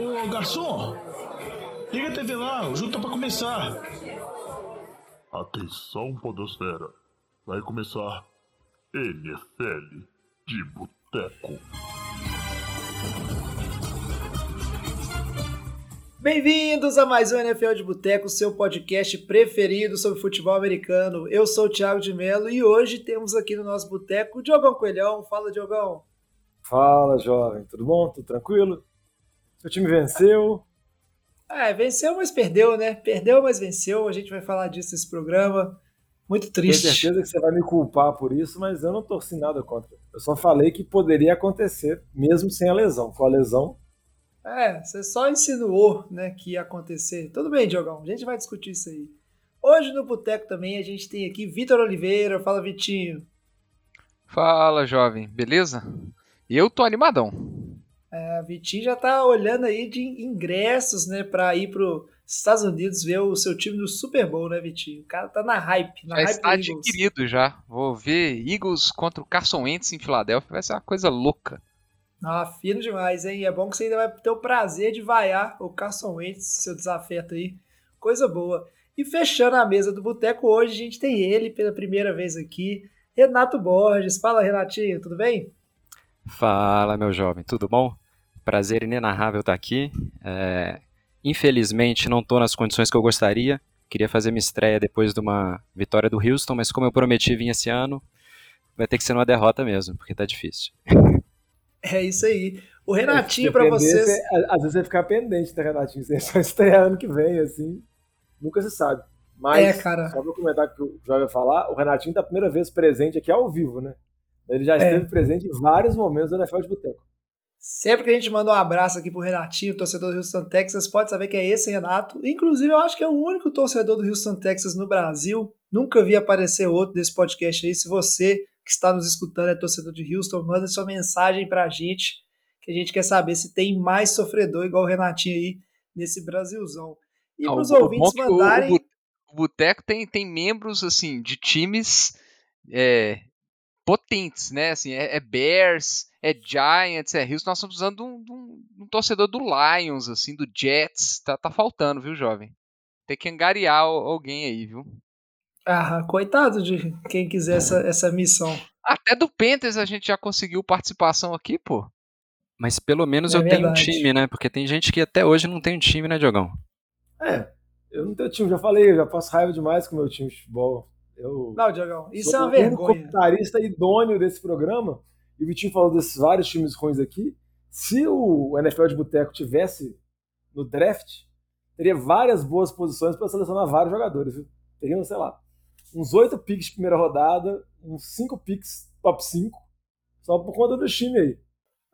Ô, garçom! Liga a TV lá, o jogo tá pra começar. Atenção, Podosfera. Vai começar NFL de Boteco. Bem-vindos a mais um NFL de Boteco, seu podcast preferido sobre futebol americano. Eu sou o Thiago de Mello e hoje temos aqui no nosso boteco o Diogão Coelhão. Fala, Diogão. Fala, jovem. Tudo bom? Tudo tranquilo? Seu time venceu? É, venceu, mas perdeu, né? Perdeu, mas venceu. A gente vai falar disso nesse programa. Muito triste. Tenho certeza que você vai me culpar por isso, mas eu não torci nada contra. Eu só falei que poderia acontecer, mesmo sem a lesão. Com a lesão, É, você só insinuou, né, que ia acontecer. Tudo bem, Diogão, a gente vai discutir isso aí. Hoje no Boteco também a gente tem aqui Vitor Oliveira. Fala, Vitinho. Fala, jovem, beleza? Eu tô animadão. A Vitinho já tá olhando aí de ingressos, né, pra ir pro Estados Unidos ver o seu time no Super Bowl, né, Vitinho? O cara tá na hype, na Já hype está Eagles. adquirido já. Vou ver Eagles contra o Carson Wentz em Filadélfia. Vai ser uma coisa louca. Ah, fino demais, hein? É bom que você ainda vai ter o prazer de vaiar o Carson Wentz, seu desafeto aí. Coisa boa. E fechando a mesa do Boteco hoje, a gente tem ele pela primeira vez aqui, Renato Borges. Fala, Renatinho, tudo bem? Fala, meu jovem, tudo bom? Prazer inenarrável estar aqui. É, infelizmente, não estou nas condições que eu gostaria. Queria fazer minha estreia depois de uma vitória do Houston, mas como eu prometi vir esse ano, vai ter que ser uma derrota mesmo, porque tá difícil. É isso aí. O Renatinho, se pra depender, vocês. você- às vezes você ficar pendente, né, Renatinho? Você só estrear ano que vem, assim. Nunca se sabe. Mas, É, cara. só pra comentar o que o Jovem vai falar, o Renatinho tá a primeira vez presente aqui ao vivo, né? Ele já É. esteve presente em vários momentos do NFL de Boteco. Sempre que a gente manda um abraço aqui pro Renatinho, torcedor do Houston Texas, pode saber que é esse Renato. Inclusive, eu acho que é o único torcedor do Houston Texas no Brasil. Nunca vi aparecer outro desse podcast aí. Se você que está nos escutando é torcedor de Houston, manda sua mensagem pra gente, que a gente quer saber se tem mais sofredor igual o Renatinho aí nesse Brasilzão. E Ah, pros ouvintes bom que o- mandarem. O, o Boteco tem, tem membros, assim, de times é, potentes, né? Assim, é, é Bears, é Giants, é Houston. Nós estamos usando de um, um- de um torcedor do Lions, assim, do Jets. Tá, tá faltando, viu, jovem? Tem que angariar al- alguém aí, viu? Ah, coitado de quem quiser essa, essa missão. Até do Panthers a gente já conseguiu participação aqui, pô. Mas pelo menos É eu tenho um verdade. time, né? Porque tem gente que até hoje não tem um time, né, Diogão? É, eu não tenho time, já falei, eu já passo raiva demais com o meu time de futebol. Eu Não, Diogão, isso é uma o vergonha. comentarista idôneo desse programa. E o Vitinho falou desses vários times ruins aqui. Se o NFL de Boteco tivesse no draft, teria várias boas posições para selecionar vários jogadores. Viu? Teriam, sei lá, uns oito picks de primeira rodada, uns cinco picks top 5, só por conta do time aí.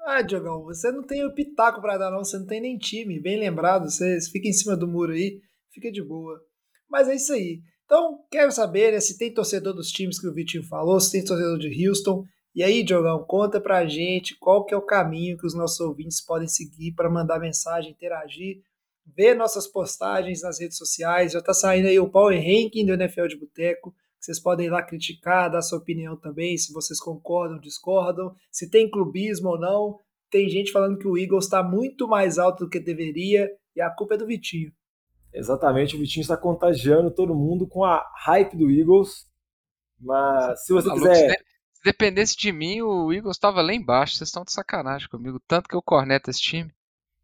Ah, Diogão, você não tem o pitaco pra dar, não. Você não tem nem time. Bem lembrado, você fica em cima do muro aí, fica de boa. Mas é isso aí. Então, quero saber né, se tem torcedor dos times que o Vitinho falou, se tem torcedor de Houston. E aí, Diogão, conta pra gente qual que é o caminho que os nossos ouvintes podem seguir para mandar mensagem, interagir, ver nossas postagens nas redes sociais. Já tá saindo aí o Power Ranking do NFL de Boteco. Vocês podem ir lá criticar, dar sua opinião também, se vocês concordam, discordam, se tem clubismo ou não. Tem gente falando que o Eagles está muito mais alto do que deveria e a culpa é do Vitinho. Exatamente, o Vitinho está contagiando todo mundo com a hype do Eagles. Mas se você Maluco, quiser. se, de- se dependesse de mim, o Eagles tava lá embaixo. Vocês estão de sacanagem comigo. Tanto que eu corneto esse time.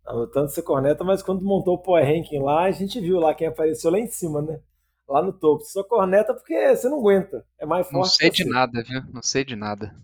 Não, tanto você corneta, mas quando montou o Power Ranking lá, a gente viu lá quem apareceu lá em cima, né? Lá no topo. Você só corneta porque você não aguenta. É mais forte. Não sei de nada, viu? Não sei de nada.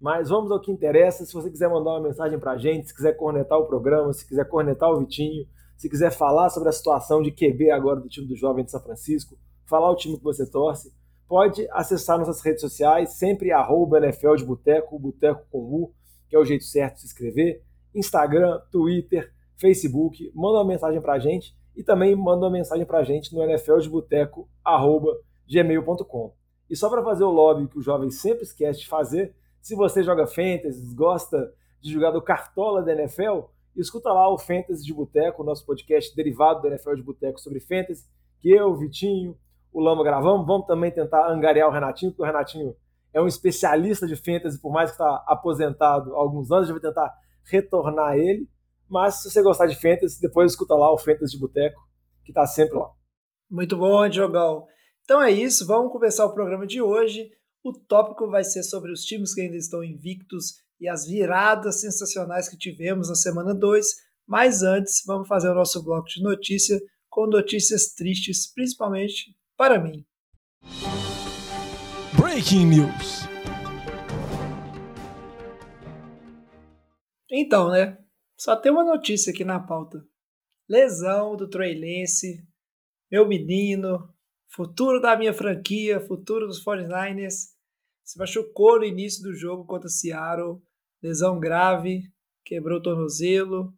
Mas vamos ao que interessa. Se você quiser mandar uma mensagem pra gente, se quiser cornetar o programa, se quiser cornetar o Vitinho, se quiser falar sobre a situação de QB agora do time do Jovem de São Francisco, falar o time que você torce, pode acessar nossas redes sociais, sempre arroba NFL de Boteco, Boteco com U, que é o jeito certo de se inscrever. Instagram, Twitter, Facebook, manda uma mensagem pra gente e também manda uma mensagem pra gente no nfldeboteco.gmail.com. E só para fazer o lobby que o jovem sempre esquece de fazer, se você joga Fantasy, gosta de jogar do Cartola da NFL, escuta lá o Fantasy de Boteco, o nosso podcast derivado do NFL de Boteco sobre Fantasy, que eu, o Vitinho, o Lama gravamos. Vamos também tentar angariar o Renatinho, porque o Renatinho é um especialista de Fantasy, por mais que está aposentado há alguns anos, gente vai tentar retornar ele. Mas se você gostar de Fantasy, depois escuta lá o Fantasy de Boteco, que tá sempre lá. Muito bom, Diogão. Então é isso, vamos começar o programa de hoje. O tópico vai ser sobre os times que ainda estão invictos e as viradas sensacionais que tivemos na semana 2. Mas antes, vamos fazer o nosso bloco de notícia com notícias tristes, principalmente para mim. Breaking News. Então, né? Só tem uma notícia aqui na pauta. Lesão do Trey Lance, meu menino, futuro da minha franquia, futuro dos 49ers, se machucou no início do jogo contra Seattle, lesão grave, quebrou o tornozelo,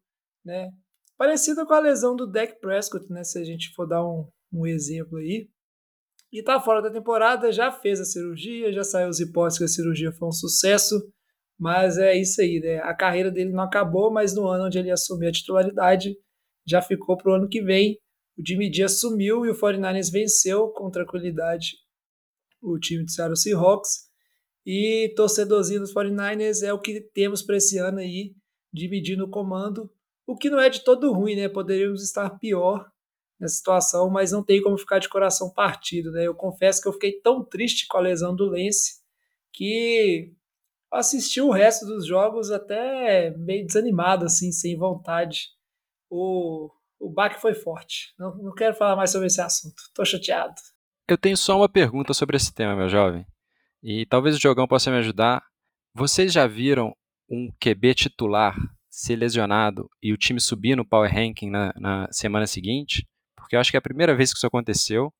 né? Parecida com a lesão do Dak Prescott, né? Se a gente for dar um, um exemplo aí. E tá fora da temporada, já fez a cirurgia, já saiu os hipóteses que a cirurgia foi um sucesso, mas é isso aí, né? A carreira dele não acabou, mas no ano onde ele assumiu a titularidade, já ficou pro ano que vem. O Jimmy G assumiu e o 49ers venceu com tranquilidade o time de Seattle Seahawks. E torcedorzinho dos 49ers é o que temos para esse ano aí, dividindo o comando, o que não é de todo ruim, né? Poderíamos estar pior nessa situação, mas não tem como ficar de coração partido, né? Eu confesso que eu fiquei tão triste com a lesão do Lance que assisti o resto dos jogos até meio desanimado, assim, sem vontade. O, o baque foi forte. Não, não quero falar mais sobre esse assunto. Tô chateado. Eu tenho só uma pergunta sobre esse tema, meu jovem. E talvez o Jogão possa me ajudar. Vocês já viram um QB titular ser lesionado e o time subir no Power Ranking na, na semana seguinte? Porque eu acho que é a primeira vez que isso aconteceu.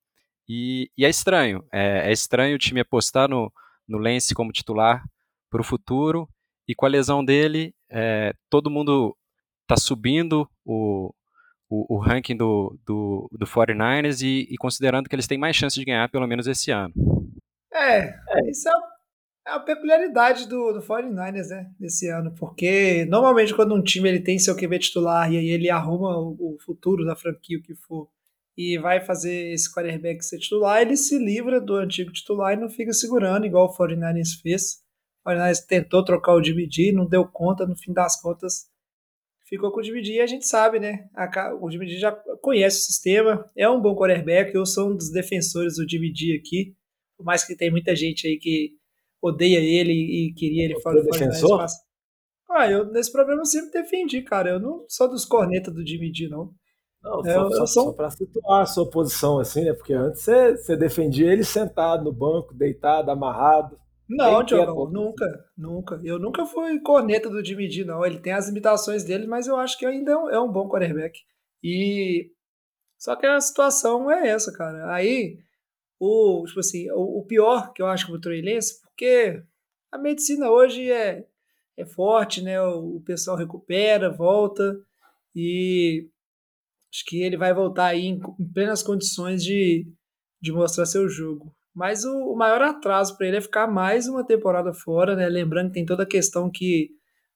E, e é estranho. É, é, estranho o time apostar no, no Lance como titular para o futuro. E com a lesão dele, é, todo mundo está subindo o, o, o, ranking do, do, do 49ers e, e considerando que eles têm mais chance de ganhar pelo menos esse ano. É, é. isso é, é a peculiaridade do, do 49ers, né, desse ano, porque normalmente quando um time ele tem seu QB titular e aí ele arruma o, o futuro da franquia, o que for, e vai fazer esse quarterback ser titular, ele se livra do antigo titular e não fica segurando, igual o 49ers fez. O 49ers tentou trocar o Jimmy não deu conta, no fim das contas ficou com o Jimmy e a gente sabe, né? A, o Jimmy já conhece o sistema, é um bom quarterback, eu sou um dos defensores do Jimmy aqui, por mais que tem muita gente aí que odeia ele e queria ele fora do defensor? Ah, eu nesse problema eu sempre defendi, cara. Eu não sou dos cornetas do Jimmy D, não. Não, é, só, só, só para situar a sua posição, assim, né? Porque antes você, você defendia ele sentado no banco, deitado, amarrado. Não, Diogo, nunca, nunca. Eu nunca fui corneta do Jimmy D, não. Ele tem as limitações dele, mas eu acho que ainda é um, é um bom quarterback. E. Só que a situação é essa, cara. Aí, o, tipo assim, o, o pior que eu acho que o Trey Lance, porque a medicina hoje é, é forte, né? O, o, pessoal recupera, volta e acho que ele vai voltar aí em, em plenas condições de, de mostrar seu jogo. Mas o, o maior atraso para ele é ficar mais uma temporada fora, né? Lembrando que tem toda a questão que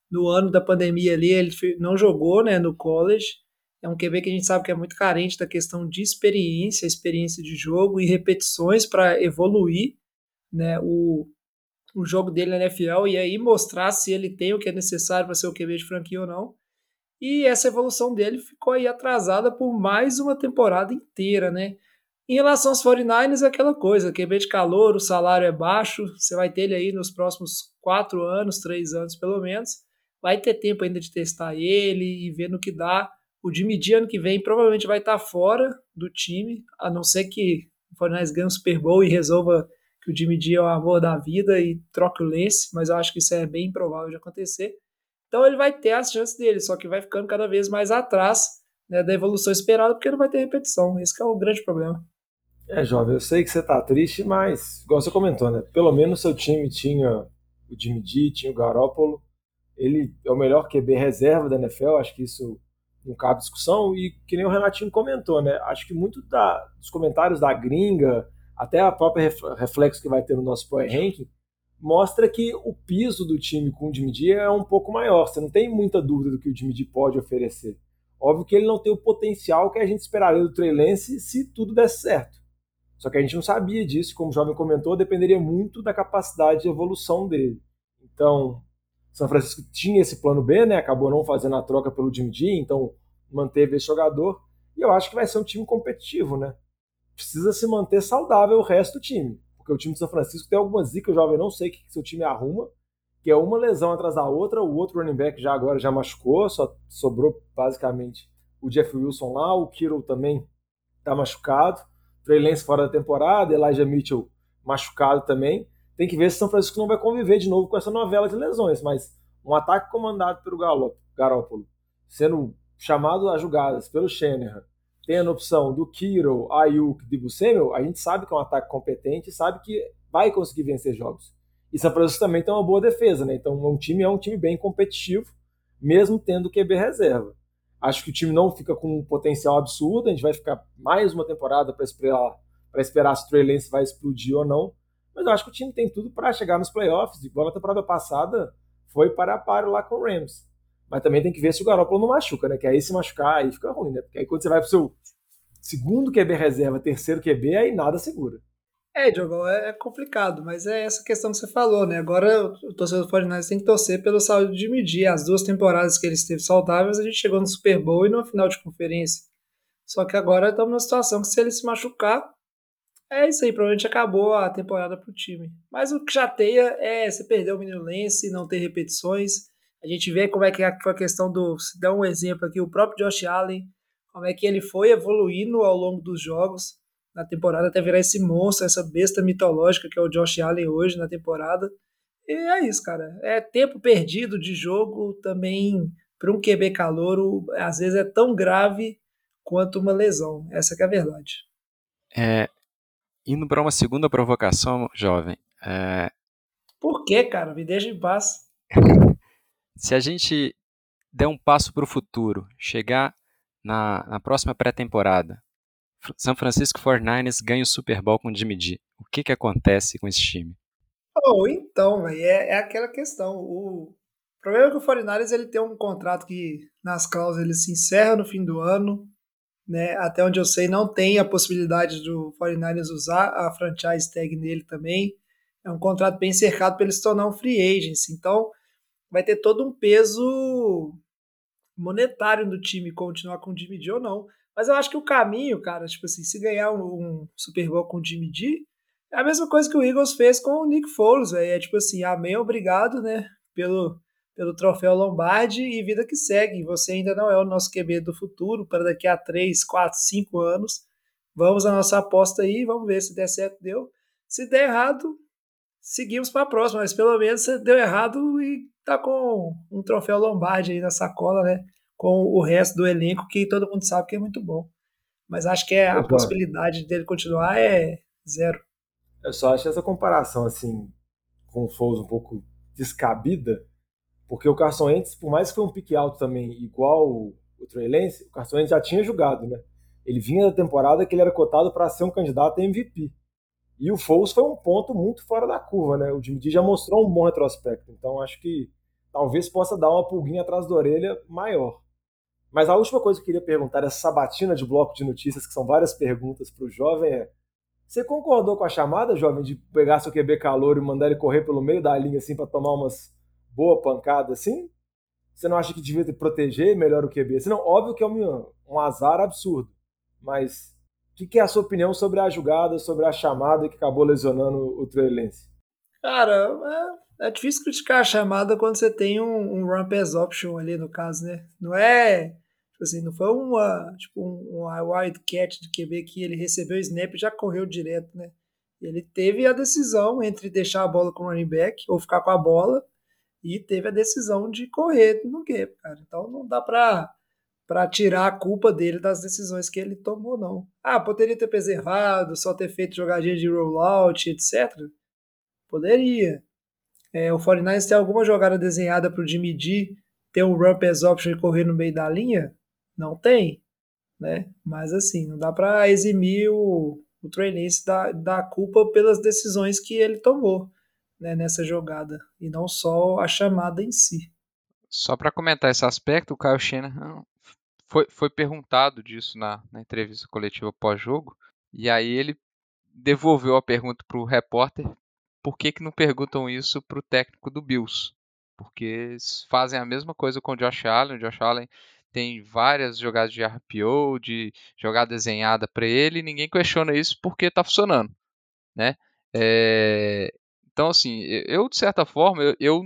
no ano da pandemia ali ele não jogou, né, no college é um QB que a gente sabe que é muito carente da questão de experiência, experiência de jogo e repetições para evoluir né, o, o jogo dele na NFL e aí mostrar se ele tem o que é necessário para ser o QB de franquia ou não. E essa evolução dele ficou aí atrasada por mais uma temporada inteira, né? Em relação aos 49ers, é aquela coisa, QB de calor, o salário é baixo, você vai ter ele aí nos próximos quatro anos, três anos pelo menos. Vai ter tempo ainda de testar ele e ver no que dá. O G ano que vem provavelmente vai estar fora do time, a não ser que o Fortnite ganhe o Super Bowl e resolva que o G é o amor da vida e troque o Lance, mas eu acho que isso é bem improvável de acontecer. Então ele vai ter as chances dele, só que vai ficando cada vez mais atrás né, da evolução esperada, porque não vai ter repetição. Esse é o grande problema. É, jovem, eu sei que você tá triste, mas, igual você comentou, né? Pelo menos seu time tinha o Jimmy G, tinha o Garoppolo. Ele é o melhor QB reserva da NFL, acho que isso não cabe discussão. E que nem o Renatinho comentou, né? Acho que muito da, dos comentários da gringa, até a própria reflexo que vai ter no nosso Power Ranking, mostra que o piso do time com o Jimmy é um pouco maior. Você não tem muita dúvida do que o Jimmy pode oferecer. Óbvio que ele não tem o potencial que a gente esperaria do Trey Lance se tudo desse certo. Só que a gente não sabia disso, como o jovem comentou, dependeria muito da capacidade de evolução dele. Então, São Francisco tinha esse plano B, né? Acabou não fazendo a troca pelo Jimmy G, então manteve esse jogador. E eu acho que vai ser um time competitivo, né? Precisa se manter saudável o resto do time. Porque o time de São Francisco tem algumas zicas, jovem, não sei o que seu time arruma, que é uma lesão atrás da outra, o outro running back já agora já machucou, só sobrou basicamente o Jeff Wilson lá, o Kiro também tá machucado, Trey Lance fora da temporada, Elijah Mitchell machucado também. Tem que ver se São Francisco não vai conviver de novo com essa novela de lesões, mas um ataque comandado pelo Garópolo, sendo chamado a jogadas pelo Shanahan, tendo a opção do Kiro, Ayuk, de Samuel, a gente sabe que é um ataque competente, sabe que vai conseguir vencer jogos. E São Francisco também tem uma boa defesa, né? Então um time é um time bem competitivo, mesmo tendo QB reserva. Acho que o time não fica com um potencial absurdo, a gente vai ficar mais uma temporada para esperar esperar se o Trey Lance vai explodir ou não. Mas eu acho que o time tem tudo para chegar nos playoffs, igual na temporada passada foi para a páreo lá com o Rams. Mas também tem que ver se o Garoppolo não machuca, né? Que aí se machucar, aí fica ruim, né? Porque aí quando você vai pro seu segundo QB reserva, terceiro QB, aí nada segura. É, Diogo, é, é complicado, mas é essa questão que você falou, né? Agora o torcedor do 49 tem que torcer pela saúde de medir. As duas temporadas que ele esteve saudáveis, a gente chegou no Super Bowl e no final de conferência. Só que agora estamos numa situação que se ele se machucar, é isso aí, provavelmente acabou a temporada pro time. Mas o que chateia é você perder o menino Lance, não ter repetições. A gente vê como é que foi a questão do. Se dá um exemplo aqui, o próprio Josh Allen, como é que ele foi evoluindo ao longo dos jogos na temporada até virar esse monstro, essa besta mitológica que é o Josh Allen hoje na temporada. E é isso, cara. É tempo perdido de jogo também para um QB calouro, às vezes é tão grave quanto uma lesão. Essa é a verdade. É, indo para uma segunda provocação, jovem. É... Por que, cara? Me deixa em paz. Se a gente der um passo para o futuro, chegar na, na próxima pré-temporada, São Francisco 49ers ganha o Super Bowl com o Jimmy G. O que, que acontece com esse time? Oh, então, véio, é, é aquela questão. O problema é que o 49ers ele tem um contrato que nas cláusulas ele se encerra no fim do ano né? Até onde eu sei, não tem a possibilidade do 49ers usar a franchise tag nele também. É um contrato bem cercado para ele se tornar um free agent. Então, vai ter todo um peso monetário do time continuar com o Jimmy G ou não. Mas eu acho que o caminho, cara, tipo assim, se ganhar um, um Super Bowl com o Jimmy G, é a mesma coisa que o Eagles fez com o Nick Foles, véio. É tipo assim, amém, obrigado, né, pelo pelo troféu Lombardi e vida que segue. Você ainda não é o nosso QB do futuro para daqui a 3, 4, 5 anos. Vamos à nossa aposta aí, vamos ver se der certo, deu. Se der errado, seguimos para a próxima, mas pelo menos deu errado e tá com um troféu Lombardi aí na sacola, né? Com o resto do elenco que todo mundo sabe que é muito bom. Mas acho que é, a possibilidade dele continuar é zero. Eu só acho essa comparação assim com o Foles um pouco descabida, porque o Carson Wentz, por mais que foi um pique alto também, igual o, Trey Lance, o Carson Wentz já tinha jogado, né? Ele vinha da temporada que ele era cotado para ser um candidato a MVP. E o Foles foi um ponto muito fora da curva, né? O Jimmy G já mostrou um bom retrospecto, então acho que talvez possa dar uma pulguinha atrás da orelha maior. Mas a última coisa que eu queria perguntar, essa sabatina de bloco de notícias, que são várias perguntas para o jovem, é: você concordou com a chamada, jovem, de pegar seu QB calor e mandar ele correr pelo meio da linha assim para tomar umas boa pancada assim? Você não acha que devia proteger melhor o QB? Senão, óbvio que é um, um azar absurdo. Mas o que, que, é a sua opinião sobre a jogada, sobre a chamada que acabou lesionando o Trey Lance? Cara, é, é, difícil criticar a chamada quando você tem um, um run pass option ali no caso, né? Não é, tipo assim, não foi uma, tipo, um, um wild catch de QB que ele recebeu o snap e já correu direto, né? Ele teve a decisão entre deixar a bola com o running back ou ficar com a bola e teve a decisão de correr no gap, cara. Então não dá pra, pra tirar a culpa dele das decisões que ele tomou, não. Ah, poderia ter preservado, só ter feito jogadinha de rollout, etc. Poderia. É, o 49ers tem alguma jogada desenhada pro Jimmy G ter um run pass option e correr no meio da linha? Não tem, né? Mas assim, não dá para eximir o, o Trey da, da culpa pelas decisões que ele tomou né, nessa jogada e não só a chamada em si. Só para comentar esse aspecto, o Kyle Shanahan foi, foi perguntado disso na, na entrevista coletiva pós-jogo e aí ele devolveu a pergunta para o repórter por que, que não perguntam isso para o técnico do Bills. porque fazem a mesma coisa com o Josh Allen. O Josh Allen tem várias jogadas de RPO, de jogada desenhada para ele, e ninguém questiona isso porque está funcionando, né? É, então, assim, eu, de certa forma, eu, eu,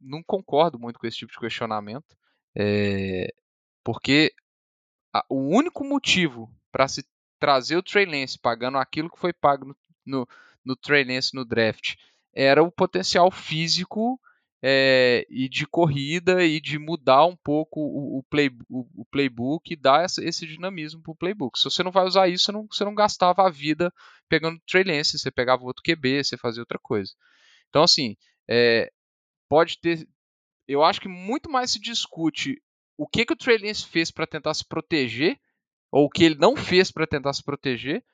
não concordo muito com esse tipo de questionamento, é, porque a, o único motivo para se trazer o Trey Lance pagando aquilo que foi pago no, no, no Trey Lance no draft era o potencial físico é, e de corrida e de mudar um pouco o, o, play, o, o playbook e dar esse dinamismo para o playbook. Se você não vai usar isso, você não, você não gastava a vida pegando Trey Lance, você pegava outro QB, você fazia outra coisa. Então, assim, é, pode ter. Eu acho que muito mais se discute o que, que o Trey Lance fez para tentar se proteger, ou o que ele não fez para tentar se proteger,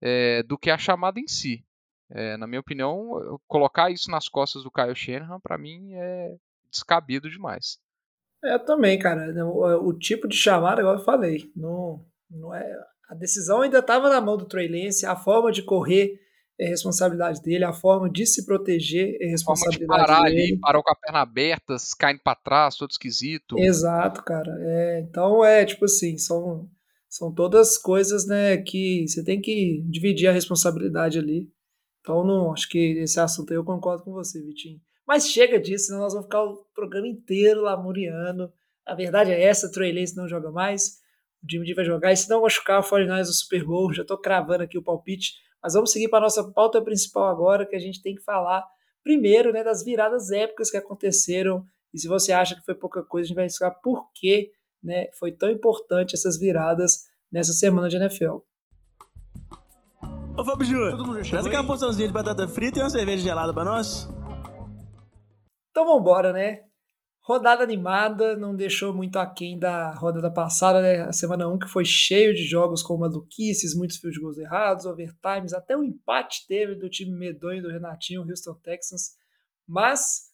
é, do que a chamada em si. É, na minha opinião, colocar isso nas costas do Kyle Shanahan, para mim, é descabido demais. É, também, cara. O, o, tipo de chamada, igual eu falei, não, não é, a decisão ainda estava na mão do Trey Lance, a forma de correr é responsabilidade dele, a forma de se proteger é responsabilidade a forma de parar dele. ali, parou com a perna aberta, caindo para trás, todo esquisito. Exato, cara. É, então é tipo assim, são, são todas coisas né, que você tem que dividir a responsabilidade ali. Então, não, acho que esse assunto aí eu concordo com você, Vitinho. Mas chega disso, senão nós vamos ficar o programa inteiro lamuriando. A verdade é essa, Trey Lance não joga mais. O Jimmy G vai jogar. E se não machucar o 49 do Super Bowl, já estou cravando aqui o palpite. Mas vamos seguir para a nossa pauta principal agora, que a gente tem que falar primeiro né, das viradas épicas que aconteceram. E se você acha que foi pouca coisa, a gente vai explicar por que né, foi tão importante essas viradas nessa semana de NFL. Ô, Fábio Júnior, traz aquela porçãozinha de batata frita e uma cerveja gelada pra nós. Então vambora, né? Rodada animada, não deixou muito aquém da rodada passada, né? A semana 1 que foi cheio de jogos com maluquices, muitos fios de gols errados, overtimes, até um empate teve do time medonho do Renatinho, Houston Texans. Mas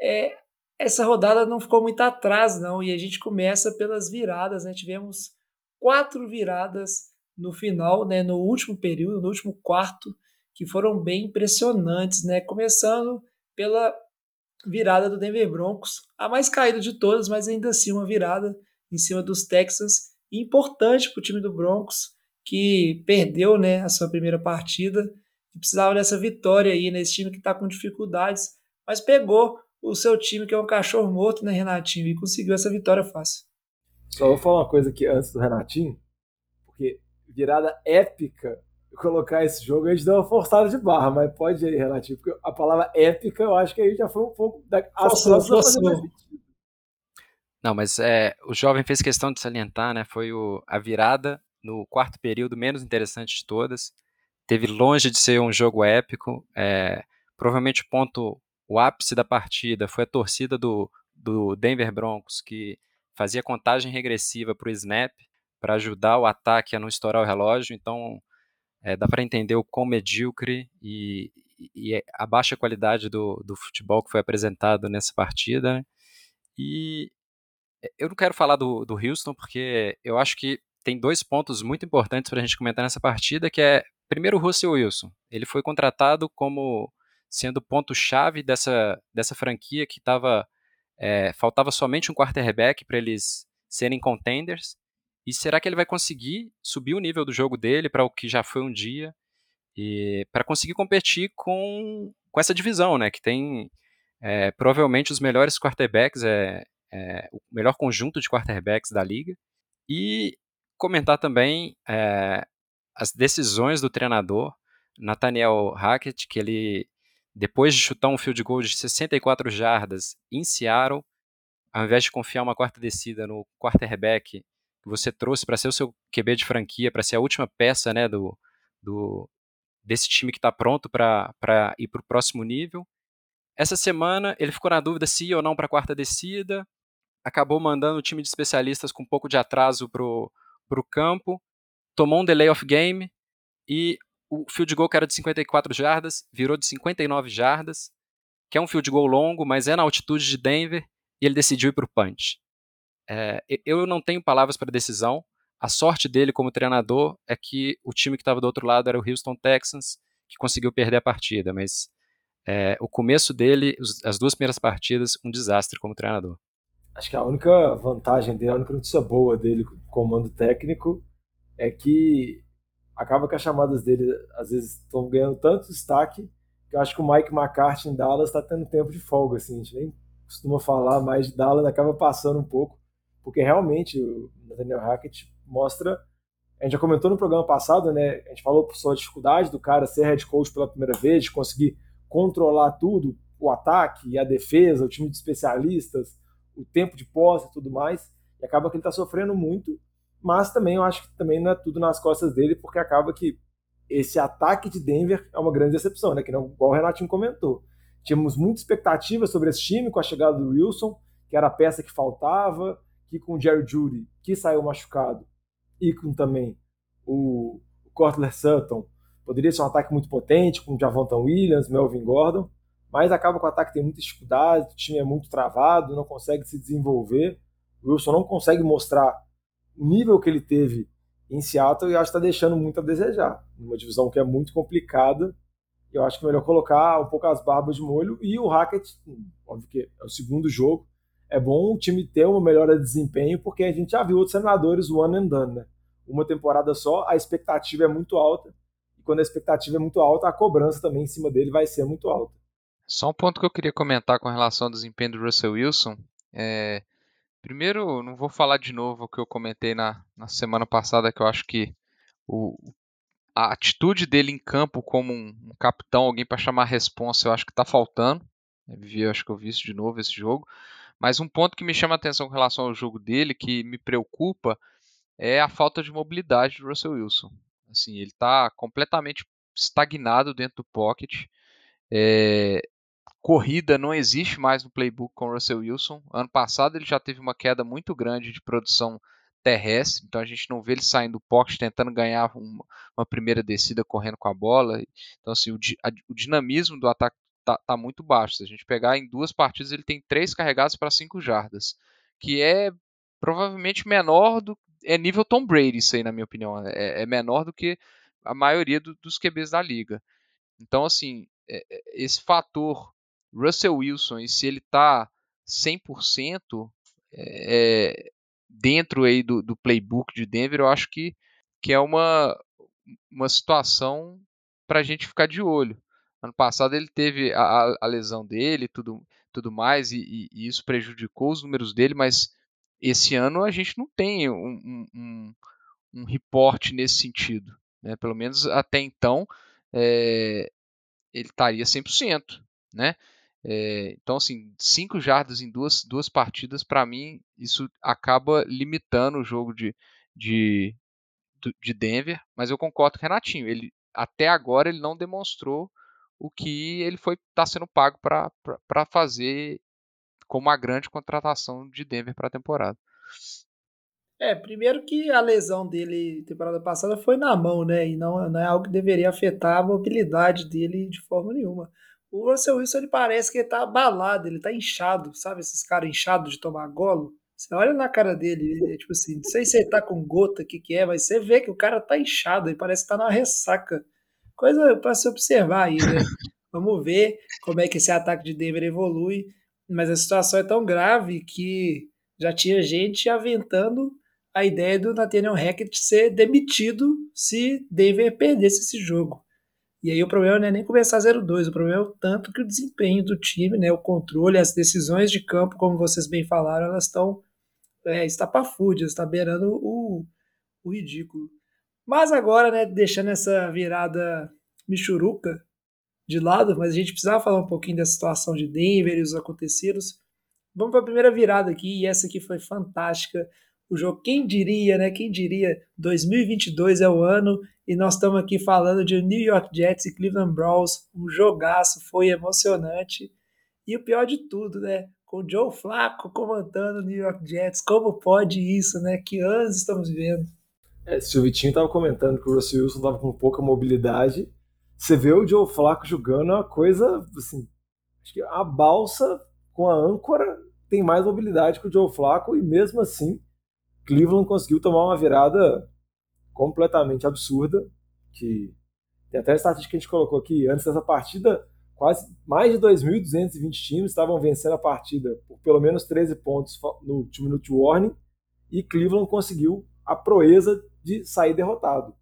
é, essa rodada não ficou muito atrás, não, e a gente começa pelas viradas, né? Tivemos quatro viradas no final, né, no último período, no último quarto, que foram bem impressionantes, né? Começando pela virada do Denver Broncos, a mais caída de todas, mas ainda assim uma virada em cima dos Texans, importante para o time do Broncos, que perdeu, né, a sua primeira partida e precisava dessa vitória aí nesse time que está com dificuldades, mas pegou o seu time que é um cachorro morto, né, Renatinho, e conseguiu essa vitória fácil. Só vou falar uma coisa aqui antes do Renatinho, porque virada épica colocar esse jogo, a gente deu uma forçada de barra, mas pode ir, Renatinho, porque a palavra épica eu acho que aí já foi um pouco da forçou, forçou. Não, mas é, o jovem fez questão de salientar, né? Foi o, a virada no quarto período menos interessante de todas. Teve longe de ser um jogo épico. É, provavelmente o ponto, o ápice da partida foi a torcida do, do Denver Broncos, que fazia contagem regressiva para o snap para ajudar o ataque a não estourar o relógio. Então, é, dá para entender o quão medíocre e, e, a baixa qualidade do, do futebol que foi apresentado nessa partida. Né? E eu não quero falar do, do Houston, porque eu acho que tem dois pontos muito importantes para a gente comentar nessa partida, que é, primeiro, o Russell Wilson. Ele foi contratado como sendo ponto-chave dessa, dessa franquia que estava é, faltava somente um quarterback para eles serem contenders, e será que ele vai conseguir subir o nível do jogo dele para o que já foi um dia e para conseguir competir com, com essa divisão, né? Que tem é, provavelmente os melhores quarterbacks, é, é, o melhor conjunto de quarterbacks da liga. E comentar também é, as decisões do treinador Nathaniel Hackett, que ele depois de chutar um field goal de 64 jardas em Seattle, ao invés de confiar uma quarta descida no quarterback que você trouxe para ser o seu QB de franquia, para ser a última peça né, do, do desse time que está pronto para ir para o próximo nível. Essa semana ele ficou na dúvida se ia ou não para a quarta descida, acabou mandando o time de especialistas com um pouco de atraso para o campo, tomou um delay of game e o field goal que era de 54 jardas virou de 59 jardas, que é um field goal longo, mas é na altitude de Denver, e ele decidiu ir para o punch. É, eu não tenho palavras para decisão. A sorte dele como treinador é que o time que estava do outro lado era o Houston Texans, que conseguiu perder a partida. Mas é, o começo dele, as duas primeiras partidas, um desastre como treinador. Acho que a única vantagem dele, a única notícia boa dele com comando técnico é que acaba que as chamadas dele às vezes estão ganhando tanto destaque que eu acho que o Mike McCarthy em Dallas está tendo tempo de folga, assim, a gente nem costuma falar mais de Dallas, acaba passando um pouco, porque realmente o Nathaniel Hackett mostra a gente já comentou no programa passado, né? A gente falou sobre a dificuldade do cara ser head coach pela primeira vez, de conseguir controlar tudo, o ataque, a defesa, o time de especialistas, o tempo de posse e tudo mais. E acaba que ele está sofrendo muito, mas também eu acho que também não é tudo nas costas dele, porque acaba que esse ataque de Denver é uma grande decepção, né? Que não, igual o Renatinho comentou. Tínhamos muita expectativa sobre esse time com a chegada do Wilson, que era a peça que faltava, que com o Jerry Judy, que saiu machucado, e com também o Cortler Sutton. Poderia ser um ataque muito potente, com Javonta Williams, Melvin Gordon, mas acaba com o ataque tem muita dificuldade, o time é muito travado, não consegue se desenvolver. O Wilson não consegue mostrar o nível que ele teve em Seattle e acho que está deixando muito a desejar. Uma divisão que é muito complicada, eu acho que é melhor colocar um pouco as barbas de molho e o Hackett, óbvio que é o segundo jogo, é bom o time ter uma melhora de desempenho, porque a gente já viu outros senadores one and done, né? Uma temporada só, a expectativa é muito alta, e quando a expectativa é muito alta, a cobrança também em cima dele vai ser muito alta. Só um ponto que eu queria comentar com relação ao desempenho do Russell Wilson. É... Primeiro, não vou falar de novo o que eu comentei na, na semana passada, que eu acho que o, a atitude dele em campo como um, um capitão, alguém para chamar a responsa, eu acho que está faltando. Eu acho que eu vi isso de novo esse jogo. Mas um ponto que me chama a atenção com relação ao jogo dele, que me preocupa, é a falta de mobilidade do Russell Wilson. Assim, ele está completamente estagnado dentro do pocket. É, corrida não existe mais no playbook com o Russell Wilson. Ano passado ele já teve uma queda muito grande de produção terrestre, então a gente não vê ele saindo do pocket tentando ganhar uma, uma primeira descida correndo com a bola. Então assim, o, a, o dinamismo do ataque tá, tá muito baixo. Se a gente pegar em duas partidas, ele tem três carregados para cinco jardas, que é provavelmente menor do é nível Tom Brady isso aí na minha opinião, é, é menor do que a maioria do, dos QBs da liga. Então assim, é, é, esse fator Russell Wilson e se ele tá 100% é, é, dentro aí do, do playbook de Denver, eu acho que, que é uma, uma situação para a gente ficar de olho. Ano passado ele teve a, a lesão dele tudo, tudo mais, e, e, isso prejudicou os números dele, mas esse ano a gente não tem um, um, um reporte nesse sentido. Né? Pelo menos até então é, ele estaria 100%. Né? É, então, assim, cinco jardas em duas, duas partidas, para mim, isso acaba limitando o jogo de, de, de Denver, mas eu concordo com o Renatinho. Ele, até agora ele não demonstrou o que ele foi está sendo pago para fazer como a grande contratação de Denver para a temporada. É, primeiro que a lesão dele temporada passada foi na mão, né? E não, não é algo que deveria afetar a mobilidade dele de forma nenhuma. O Russell Wilson ele parece que ele tá abalado, ele tá inchado, sabe? Esses caras inchados de tomar golo. Você olha na cara dele, é, tipo assim, não sei se ele tá com gota, o que, que é, mas você vê que o cara tá inchado e parece que tá numa ressaca. Coisa para se observar aí, né? Vamos ver como é que esse ataque de Denver evolui. Mas a situação é tão grave que já tinha gente aventando a ideia do Nathaniel Hackett ser demitido se Denver perdesse esse jogo. E aí o problema não é nem começar 0-2, o problema é o tanto que o desempenho do time, né, o controle, as decisões de campo, como vocês bem falaram, elas estão é, estapafúrdias, está beirando o, o ridículo. Mas agora, né, deixando essa virada michuruca de lado, mas a gente precisava falar um pouquinho da situação de Denver e os acontecidos. Vamos para a primeira virada aqui, e essa aqui foi fantástica. O jogo, quem diria, né? Quem diria, 2022 é o ano e nós estamos aqui falando de New York Jets e Cleveland Browns. Um jogaço, foi emocionante. E o pior de tudo, né? Com o Joe Flacco comandando o New York Jets. Como pode isso, né? Que anos estamos vivendo? É, se o Vitinho estava comentando que o Russell Wilson estava com pouca mobilidade, você vê o Joe Flacco jogando é uma coisa assim. Acho que a balsa com a âncora tem mais mobilidade que o Joe Flacco e mesmo assim Cleveland conseguiu tomar uma virada completamente absurda. Que tem até a estatística que a gente colocou aqui antes dessa partida, quase mais de 2.220 times estavam vencendo a partida por pelo menos 13 pontos no two minute warning e Cleveland conseguiu a proeza de sair derrotado.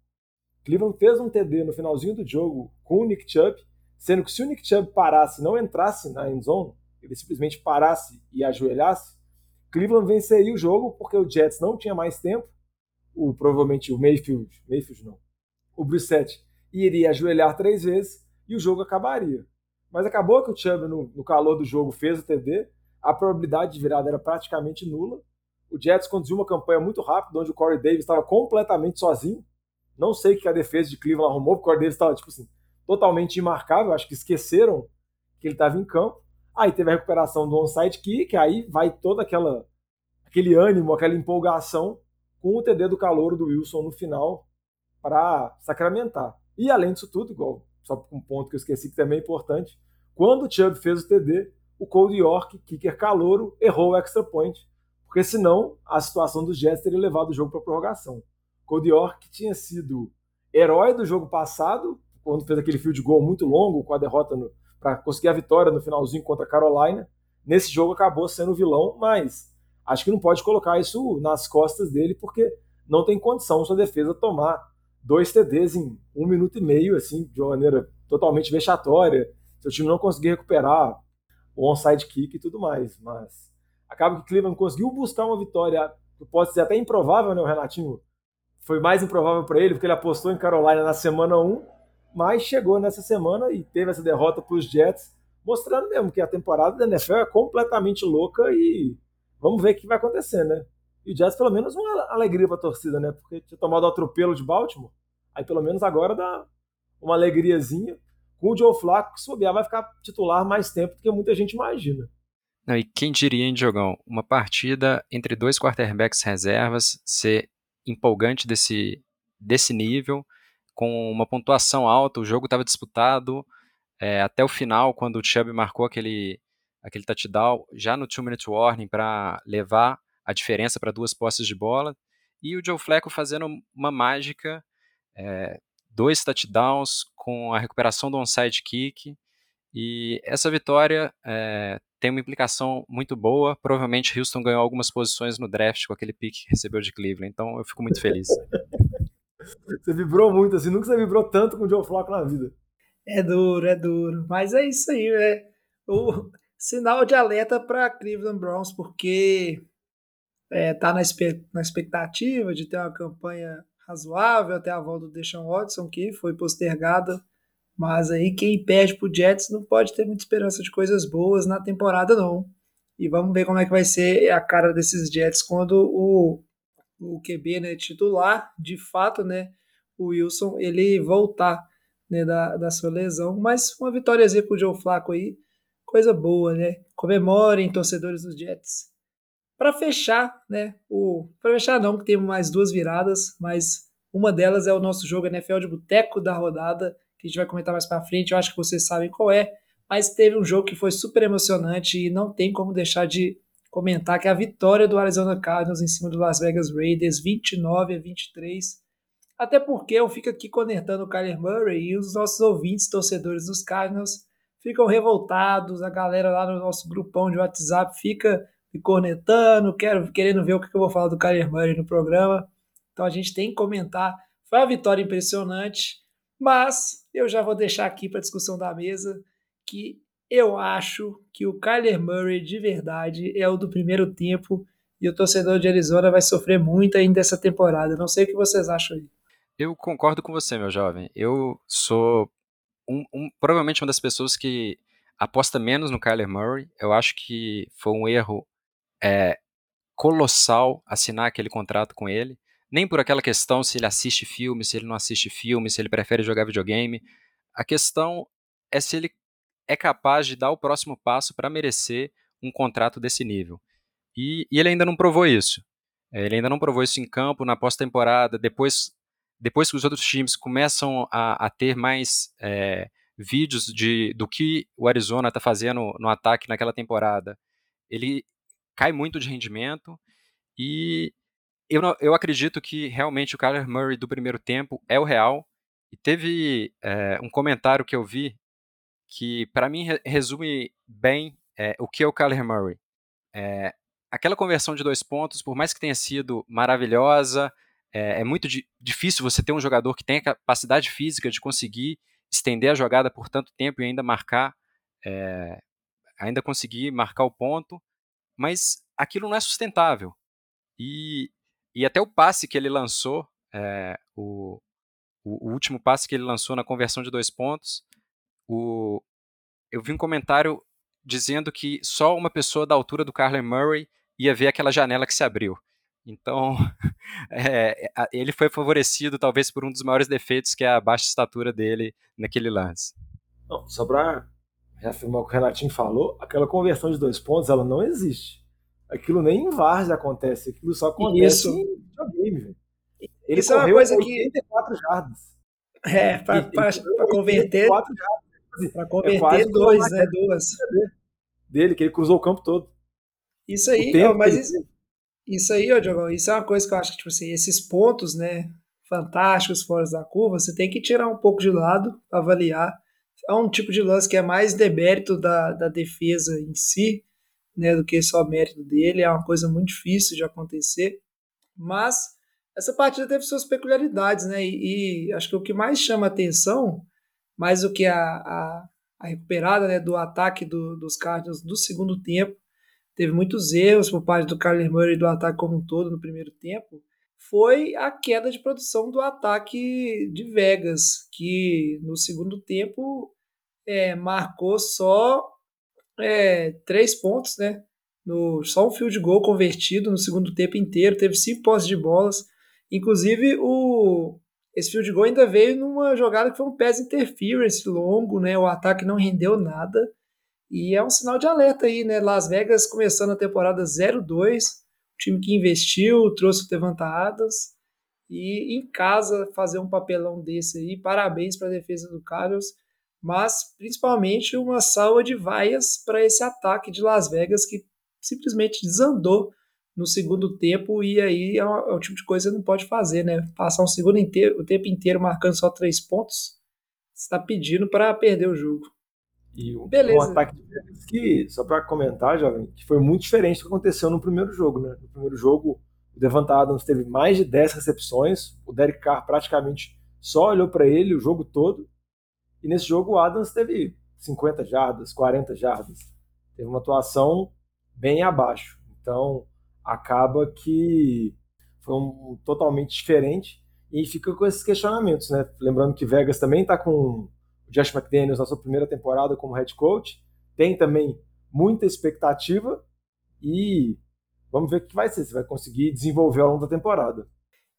Cleveland fez um TD no finalzinho do jogo com o Nick Chubb, sendo que se o Nick Chubb parasse, não entrasse na end zone, ele simplesmente parasse e ajoelhasse, Cleveland venceria o jogo porque o Jets não tinha mais tempo, o provavelmente o Mayfield, Mayfield não, o Brissett iria ajoelhar três vezes e o jogo acabaria. Mas acabou que o Chubb, no, no calor do jogo, fez o TD, a probabilidade de virada era praticamente nula. O Jets conduziu uma campanha muito rápida, onde o Corey Davis estava completamente sozinho. Não sei o que a defesa de Cleveland arrumou, porque o Corey Davis estava, tipo assim, totalmente imarcável. Acho que esqueceram que ele estava em campo. Aí teve a recuperação do onside kick, aí vai toda aquela aquele ânimo, aquela empolgação com o TD do calor do Wilson no final para sacramentar. E além disso tudo, igual só um ponto que eu esqueci que também é importante, quando o Chubb fez o TD, o Cody York, kicker calouro, errou o extra point, porque senão a situação do Jets teria levado o jogo para prorrogação. Cody York tinha sido herói do jogo passado, quando fez aquele field goal muito longo com a derrota para conseguir a vitória no finalzinho contra a Carolina. Nesse jogo acabou sendo vilão, mas acho que não pode colocar isso nas costas dele, porque não tem condição sua defesa tomar dois TDs em um minuto e meio, assim, de uma maneira totalmente vexatória. Seu time não conseguir recuperar o onside kick e tudo mais. Mas acaba que Cleveland conseguiu buscar uma vitória, pode ser até improvável, né? O Renatinho foi mais improvável para ele, porque ele apostou em Carolina na semana 1, mas chegou nessa semana e teve essa derrota para os Jets, mostrando mesmo que a temporada da NFL é completamente louca e vamos ver o que vai acontecer, né? E o Jets, pelo menos, uma alegria para a torcida, né? Porque tinha tomado o atropelo de Baltimore. Aí, pelo menos, agora dá uma alegriazinha. Com o Joe Flacco, que se vai ficar titular mais tempo do que muita gente imagina. Não, e quem diria, hein, Diogão? Uma partida entre dois quarterbacks reservas ser empolgante desse, desse nível, com uma pontuação alta, o jogo estava disputado é, até o final, quando o Chubb marcou aquele, aquele touchdown, já no two-minute warning, para levar a diferença para duas posses de bola. E o Joe Flacco fazendo uma mágica, é, dois touchdowns com a recuperação do onside kick. E essa vitória é, tem uma implicação muito boa. Provavelmente Houston ganhou algumas posições no draft com aquele pick que recebeu de Cleveland. Então eu fico muito feliz. você vibrou muito, assim, nunca você vibrou tanto com o Joe Flacco na vida. É duro, é duro. Mas é isso aí, né? O sinal de alerta para Cleveland Browns, porque é, tá na, na expectativa de ter uma campanha razoável até a volta do Deshaun Watson, que foi postergada. Mas aí quem perde pro Jets não pode ter muita esperança de coisas boas na temporada, não. E vamos ver como é que vai ser a cara desses Jets quando o, o QB né, titular, de fato, né, o Wilson, ele voltar né, da, da sua lesão. Mas uma vitóriazinha pro Joe Flaco aí, coisa boa, né? Comemorem, torcedores dos Jets para fechar, né? O para fechar não, que temos mais duas viradas, mas uma delas é o nosso jogo NFL de boteco da rodada, que a gente vai comentar mais para frente. Eu acho que vocês sabem qual é, mas teve um jogo que foi super emocionante e não tem como deixar de comentar que é a vitória do Arizona Cardinals em cima do Las Vegas Raiders, 29 a 23. Até porque eu fico aqui conectando o Kyler Murray e os nossos ouvintes, torcedores dos Cardinals, ficam revoltados, a galera lá no nosso grupão de WhatsApp fica me cornetando, quero, querendo ver o que eu vou falar do Kyler Murray no programa. Então a gente tem que comentar. Foi uma vitória impressionante, mas eu já vou deixar aqui para discussão da mesa que eu acho que o Kyler Murray de verdade é o do primeiro tempo e o torcedor de Arizona vai sofrer muito ainda essa temporada. Não sei o que vocês acham aí. Eu concordo com você, meu jovem. Eu sou um, um, provavelmente uma das pessoas que aposta menos no Kyler Murray. Eu acho que foi um erro é, colossal assinar aquele contrato com ele. Nem por aquela questão se ele assiste filme, se ele não assiste filme, se ele prefere jogar videogame. A questão é se ele é capaz de dar o próximo passo para merecer um contrato desse nível. E, e, ele ainda não provou isso. É, ele ainda não provou isso em campo, na pós-temporada, depois, depois que os outros times começam a, a ter mais é, vídeos de, do que o Arizona está fazendo no ataque naquela temporada. Ele cai muito de rendimento e eu, eu acredito que realmente o Kyler Murray do primeiro tempo é o real. E teve é, um comentário que eu vi que para mim resume bem é, o que é o Kyler Murray. É, aquela conversão de dois pontos, por mais que tenha sido maravilhosa, é, muito di difícil você ter um jogador que tenha capacidade física de conseguir estender a jogada por tanto tempo e ainda marcar, ainda conseguir marcar o ponto, mas aquilo não é sustentável. E, e até o passe que ele lançou, é, o, o, o, último passe que ele lançou na conversão de dois pontos, o, eu vi um comentário dizendo que só uma pessoa da altura do Carlen Murray ia ver aquela janela que se abriu. Então, é, ele foi favorecido talvez por um dos maiores defeitos, que é a baixa estatura dele naquele lance. Não, só para reafirmar o que o Renatinho falou, aquela conversão de dois pontos, ela não existe. Aquilo nem em Várzea acontece, aquilo só acontece Isso. em videogame, velho. Ele Isso correu é uma coisa 84 que... jardas. É, para converter. Para converter é dois, né? Duas. Dele, que ele cruzou o campo todo. Isso aí, ó, mas isso, isso aí, ó, Diogão, isso é uma coisa que eu acho que, tipo assim, esses pontos, né, fantásticos fora da curva, você tem que tirar um pouco de lado, avaliar. É um tipo de lance que é mais demérito da, da defesa em si, né, do que só mérito dele, é uma coisa muito difícil de acontecer, mas essa partida teve suas peculiaridades, né, e, e acho que o que mais chama atenção, mais do que a, a, a recuperada né, do ataque do, dos Cardinals do segundo tempo, teve muitos erros por parte do Kyler Murray e do ataque como um todo no primeiro tempo, foi a queda de produção do ataque de Vegas, que no segundo tempo é, marcou só é, três pontos, né? No, só um field goal convertido no segundo tempo inteiro, teve cinco posses de bolas. Inclusive, o, esse field goal ainda veio numa jogada que foi um pass interference longo, né? O ataque não rendeu nada. E é um sinal de alerta aí, né? Las Vegas começando a temporada 0-2, time que investiu, trouxe levantadas e em casa fazer um papelão desse aí. Parabéns para a defesa do Carlos, mas principalmente uma salva de vaias para esse ataque de Las Vegas que simplesmente desandou no segundo tempo e aí é, o, é tipo de coisa que você não pode fazer, né? Passar um segundo inteiro, o tempo inteiro marcando só três pontos, está pedindo para perder o jogo. E um, um ataque de Vegas que, só para comentar, jovem, que foi muito diferente do que aconteceu no primeiro jogo, né? No primeiro jogo, o Devante Adams teve mais de 10 recepções, o Derek Carr praticamente só olhou para ele o jogo todo, e nesse jogo o Adams teve 50 jardas, 40 jardas. Teve uma atuação bem abaixo. Então, acaba que foi um, totalmente diferente e fica com esses questionamentos, né? Lembrando que Vegas também está com Josh McDaniels na sua primeira temporada como head coach. Tem também muita expectativa e vamos ver o que vai ser, se vai conseguir desenvolver ao longo da temporada.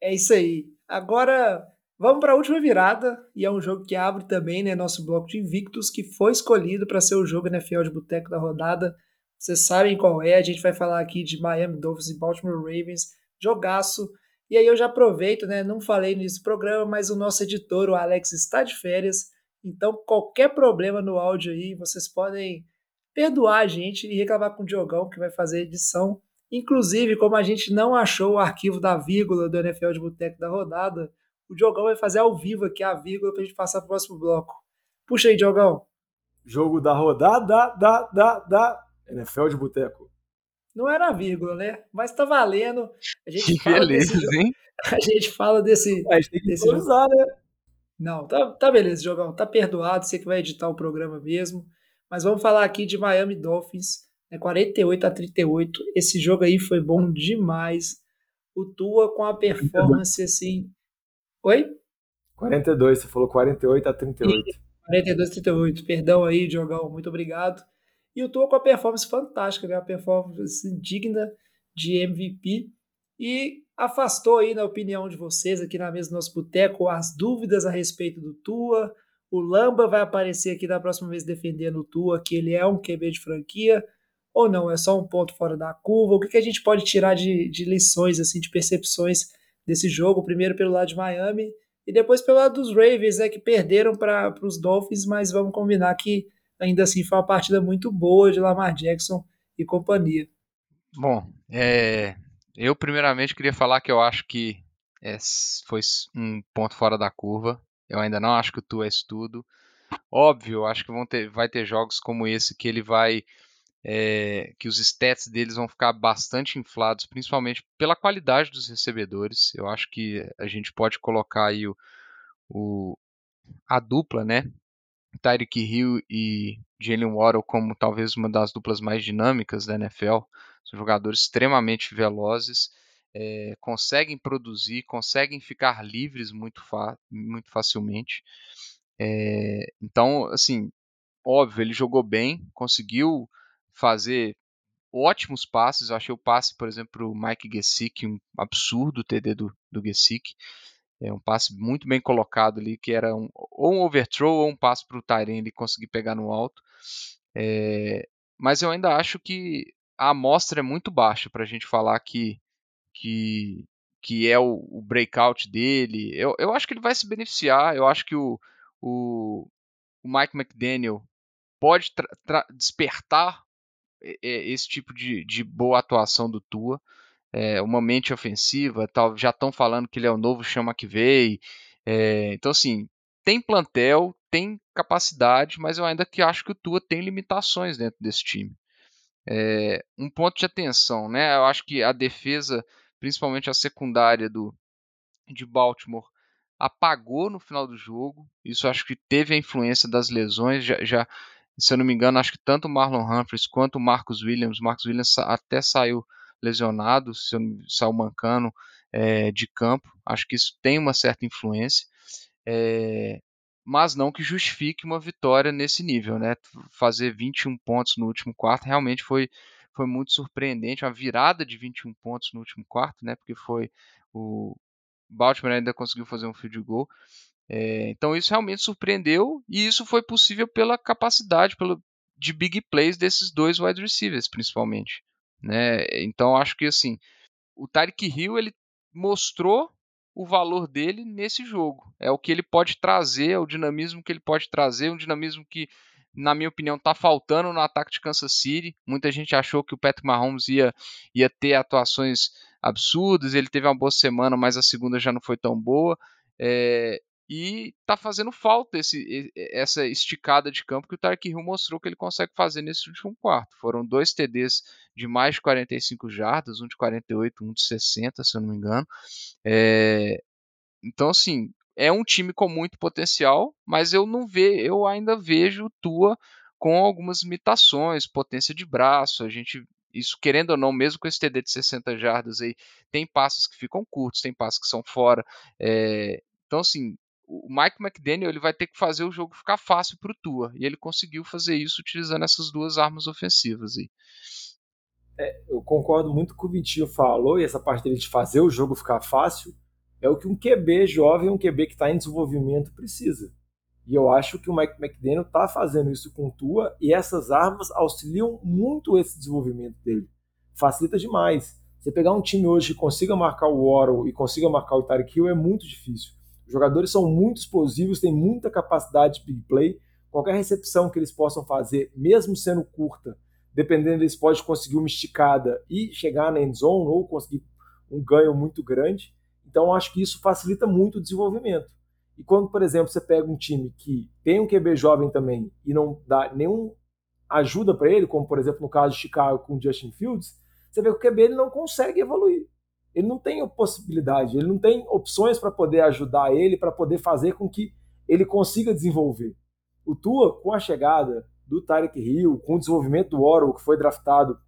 É isso aí. Agora vamos para a última virada e é um jogo que abre também né, nosso bloco de invictos que foi escolhido para ser o jogo NFL de boteco da rodada. Vocês sabem qual é, a gente vai falar aqui de Miami Dolphins e Baltimore Ravens, jogaço. E aí eu já aproveito, né? Não falei nesse programa, mas o nosso editor, o Alex, está de férias. Então, qualquer problema no áudio aí, vocês podem perdoar a gente e reclamar com o Diogão, que vai fazer a edição. Inclusive, como a gente não achou o arquivo da vírgula do NFL de Boteco da rodada, o Diogão vai fazer ao vivo aqui a vírgula para a gente passar para o próximo bloco. Puxa aí, Diogão. Jogo da rodada da, da, da NFL de Boteco. Não era a vírgula, né? Mas tá valendo. A gente que beleza, hein? A gente fala desse. A gente tem que usar, né? Não, tá, tá beleza, Jogão. Tá perdoado, você que vai editar o programa mesmo. Mas vamos falar aqui de Miami Dolphins, né, 48 a 38. Esse jogo aí foi bom demais. O Tua com a performance assim. Oi? 42, você falou 48 a 38. 42 a 38. Perdão aí, Jogão. Muito obrigado. E o Tua com a performance fantástica, né? Uma performance digna de MVP. E afastou aí, na opinião de vocês, aqui na mesa do nosso boteco, as dúvidas a respeito do Tua. O Lamba vai aparecer aqui da próxima vez defendendo o Tua, que ele é um QB de franquia, ou não, é só um ponto fora da curva. O que, que a gente pode tirar de, de lições, assim, de percepções desse jogo? Primeiro pelo lado de Miami e depois pelo lado dos Ravens, né, que perderam para os Dolphins, mas vamos combinar que ainda assim foi uma partida muito boa de Lamar Jackson e companhia. Bom, é, eu, primeiramente, queria falar que eu acho que é, foi um ponto fora da curva. Eu ainda não acho que o Tu é tudo. Óbvio, acho que vão ter, vai ter jogos como esse que ele vai. É, que os stats deles vão ficar bastante inflados, principalmente pela qualidade dos recebedores. Eu acho que a gente pode colocar aí o, o a dupla, né? Tyreek Hill e Jalen Waddle como talvez uma das duplas mais dinâmicas da NFL. São jogadores extremamente velozes, é, conseguem produzir, conseguem ficar livres muito, fa muito facilmente. É, então, assim, óbvio, ele jogou bem, conseguiu fazer ótimos passes. Eu achei o passe, por exemplo, para o Mike Gesicki um absurdo TD do, do Gesicki. É um passe muito bem colocado ali, que era um, ou um overthrow ou um passe para o Tyrene conseguir pegar no alto. É, mas eu ainda acho que a amostra é muito baixa para a gente falar que, que, que é o, o, breakout dele. Eu, eu acho que ele vai se beneficiar. Eu acho que o, o, o Mike McDaniel pode despertar esse tipo de, de, boa atuação do Tua. É, uma mente ofensiva, tal, já estão falando que ele é o novo Chama que veio. É, então, assim, tem plantel, tem capacidade, mas eu ainda que acho que o Tua tem limitações dentro desse time. É, um ponto de atenção, né? Eu acho que a defesa, principalmente a secundária do, de Baltimore, apagou no final do jogo. Isso acho que teve a influência das lesões. Já, já se eu não me engano, acho que tanto o Marlon Humphries quanto o Marcus Williams, Marcus Williams até saiu lesionado, se eu, saiu mancando é, de campo. Acho que isso tem uma certa influência. É, mas não que justifique uma vitória nesse nível, né? Fazer 21 pontos no último quarto realmente foi, foi muito surpreendente, uma virada de 21 pontos no último quarto, né? Porque foi o Baltimore ainda conseguiu fazer um field goal. É, então isso realmente surpreendeu e isso foi possível pela capacidade pelo, de big plays desses dois wide receivers, principalmente. Né? Então acho que assim o Tyreek Hill ele mostrou o valor dele nesse jogo. É o que ele pode trazer, é o dinamismo que ele pode trazer, um dinamismo que na minha opinião, está faltando no ataque de Kansas City. Muita gente achou que o Patrick Mahomes ia, ia ter atuações absurdas. Ele teve uma boa semana, mas a segunda já não foi tão boa. É, e tá fazendo falta esse, essa esticada de campo que o Tark Hill mostrou que ele consegue fazer nesse último quarto. Foram dois TDs de mais de 45 jardas, um de 48, um de 60, se eu não me engano. É, então, assim, é um time com muito potencial, mas eu não ve, eu ainda vejo Tua com algumas limitações, potência de braço, a gente isso querendo ou não, mesmo com esse TD de 60 jardas aí, tem passes que ficam curtos, tem passes que são fora. É, então, assim, o Mike McDaniel ele vai ter que fazer o jogo ficar fácil para o Tua, e ele conseguiu fazer isso utilizando essas duas armas ofensivas aí. É, eu concordo muito com o o Vitinho falou, e essa parte dele de fazer o jogo ficar fácil, é o que um QB jovem, um QB que está em desenvolvimento precisa. E eu acho que o Mike McDaniel está fazendo isso com Tua e essas armas auxiliam muito esse desenvolvimento dele. Facilita demais. Você pegar um time hoje que consiga marcar o Waddle e consiga marcar o Tyreek Hill é muito difícil. Os jogadores são muito explosivos, têm muita capacidade de big play. Qualquer recepção que eles possam fazer, mesmo sendo curta, dependendo, eles podem conseguir uma esticada e chegar na end zone ou conseguir um ganho muito grande. Então, acho que isso facilita muito o desenvolvimento. E quando, por exemplo, você pega um time que tem um QB jovem também e não dá nenhum ajuda para ele, como por exemplo no caso de Chicago com o Justin Fields, você vê que o QB ele não consegue evoluir. Ele não tem possibilidade, ele não tem opções para poder ajudar ele, para poder fazer com que ele consiga desenvolver. O Tua, com a chegada do Tarek Hill, com o desenvolvimento do Oro, que foi draftado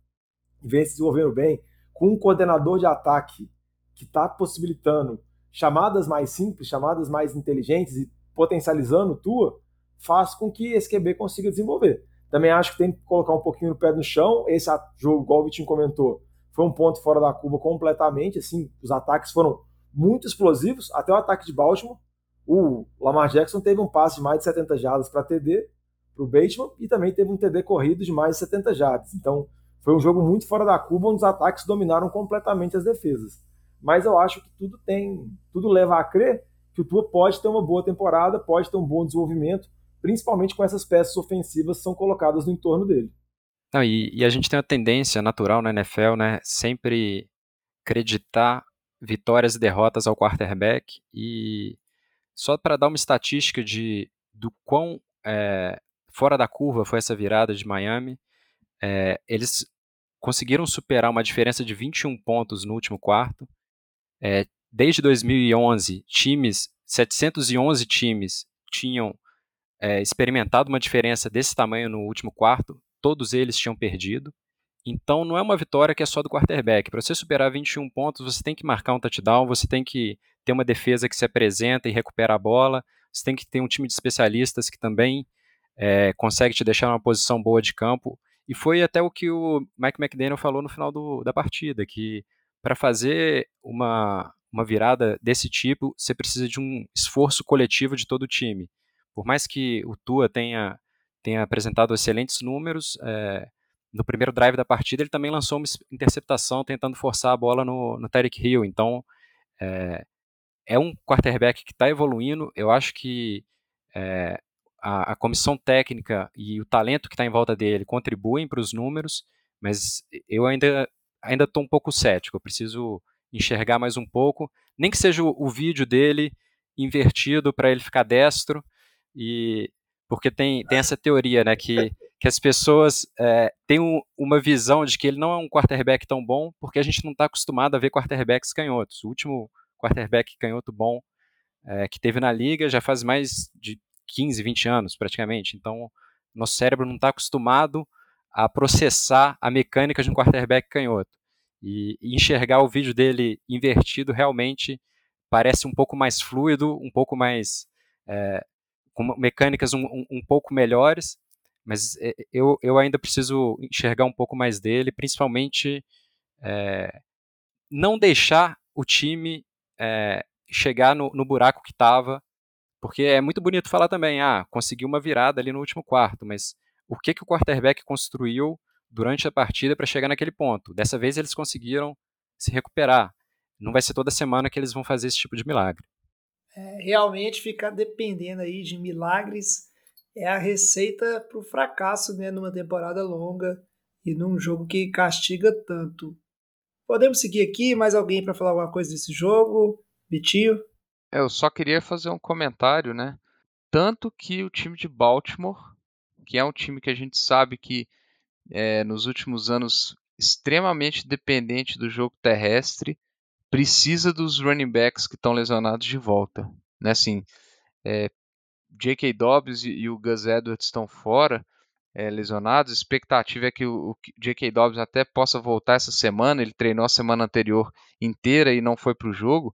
e vem se desenvolvendo bem, com um coordenador de ataque que está possibilitando chamadas mais simples, chamadas mais inteligentes e potencializando tua, faz com que esse QB consiga desenvolver. Também acho que tem que colocar um pouquinho o pé no chão. Esse jogo, igual o Vitinho comentou, foi um ponto fora da curva completamente. Assim, os ataques foram muito explosivos, até o ataque de Baltimore. O Lamar Jackson teve um passe de mais de 70 jardas para TD para o Bateman e também teve um TD corrido de mais de 70 jardas. Então, foi um jogo muito fora da curva, onde os ataques dominaram completamente as defesas mas eu acho que tudo tem, tudo leva a crer que o Tua pode ter uma boa temporada, pode ter um bom desenvolvimento, principalmente com essas peças ofensivas que são colocadas no entorno dele. Não, e, e, a gente tem uma tendência natural na NFL, né, sempre acreditar vitórias e derrotas ao quarterback e só para dar uma estatística de do quão é, fora da curva foi essa virada de Miami. É, eles conseguiram superar uma diferença de 21 pontos no último quarto. É, desde 2011, times, 711 times tinham experimentado uma diferença desse tamanho no último quarto, todos eles tinham perdido. Então não é uma vitória que é só do quarterback. Para você superar 21 pontos, você tem que marcar um touchdown, você tem que ter uma defesa que se apresenta e recupera a bola, você tem que ter um time de especialistas que também é, consegue te deixar numa posição boa de campo. E foi até o que o Mike McDaniel falou no final do, da partida, que para fazer uma, uma virada desse tipo, você precisa de um esforço coletivo de todo o time. Por mais que o Tua tenha, tenha apresentado excelentes números, é, no primeiro drive da partida ele também lançou uma interceptação tentando forçar a bola no, no Tyreek Hill. Então, é, é um quarterback que está evoluindo. Eu acho que é, a, a, comissão técnica e o talento que está em volta dele contribuem para os números, mas eu ainda ainda estou um pouco cético. Eu preciso enxergar mais um pouco, nem que seja o, o vídeo dele invertido para ele ficar destro e porque tem, tem essa teoria, né, que, que as pessoas é, têm um, uma visão de que ele não é um quarterback tão bom, porque a gente não está acostumado a ver quarterbacks canhotos. O último quarterback canhoto bom é, que teve na liga já faz mais de 15, 20 anos, praticamente. Então, nosso cérebro não está acostumado a processar a mecânica de um quarterback canhoto. E, e, enxergar o vídeo dele invertido realmente parece um pouco mais fluido, um pouco mais. É, com mecânicas um, um, um, pouco melhores, mas é, eu, eu ainda preciso enxergar um pouco mais dele, principalmente é, não deixar o time é, chegar no, no buraco que estava porque é muito bonito falar também, ah, conseguiu uma virada ali no último quarto, mas o que, que o quarterback construiu durante a partida para chegar naquele ponto? Dessa vez eles conseguiram se recuperar. Não vai ser toda semana que eles vão fazer esse tipo de milagre. É, realmente ficar dependendo aí de milagres é a receita para o fracasso né, numa temporada longa e num jogo que castiga tanto. Podemos seguir aqui, mais alguém para falar alguma coisa desse jogo? Vitinho? É, eu só queria fazer um comentário, né? Tanto que o time de Baltimore, que é um time que a gente sabe que é, nos últimos anos extremamente dependente do jogo terrestre, precisa dos running backs que estão lesionados de volta. Né? Assim, é, J.K. Dobbs e, o Gus Edwards estão fora, é, lesionados. A expectativa é que o, o J.K. Dobbs até possa voltar essa semana. Ele treinou a semana anterior inteira e não foi para o jogo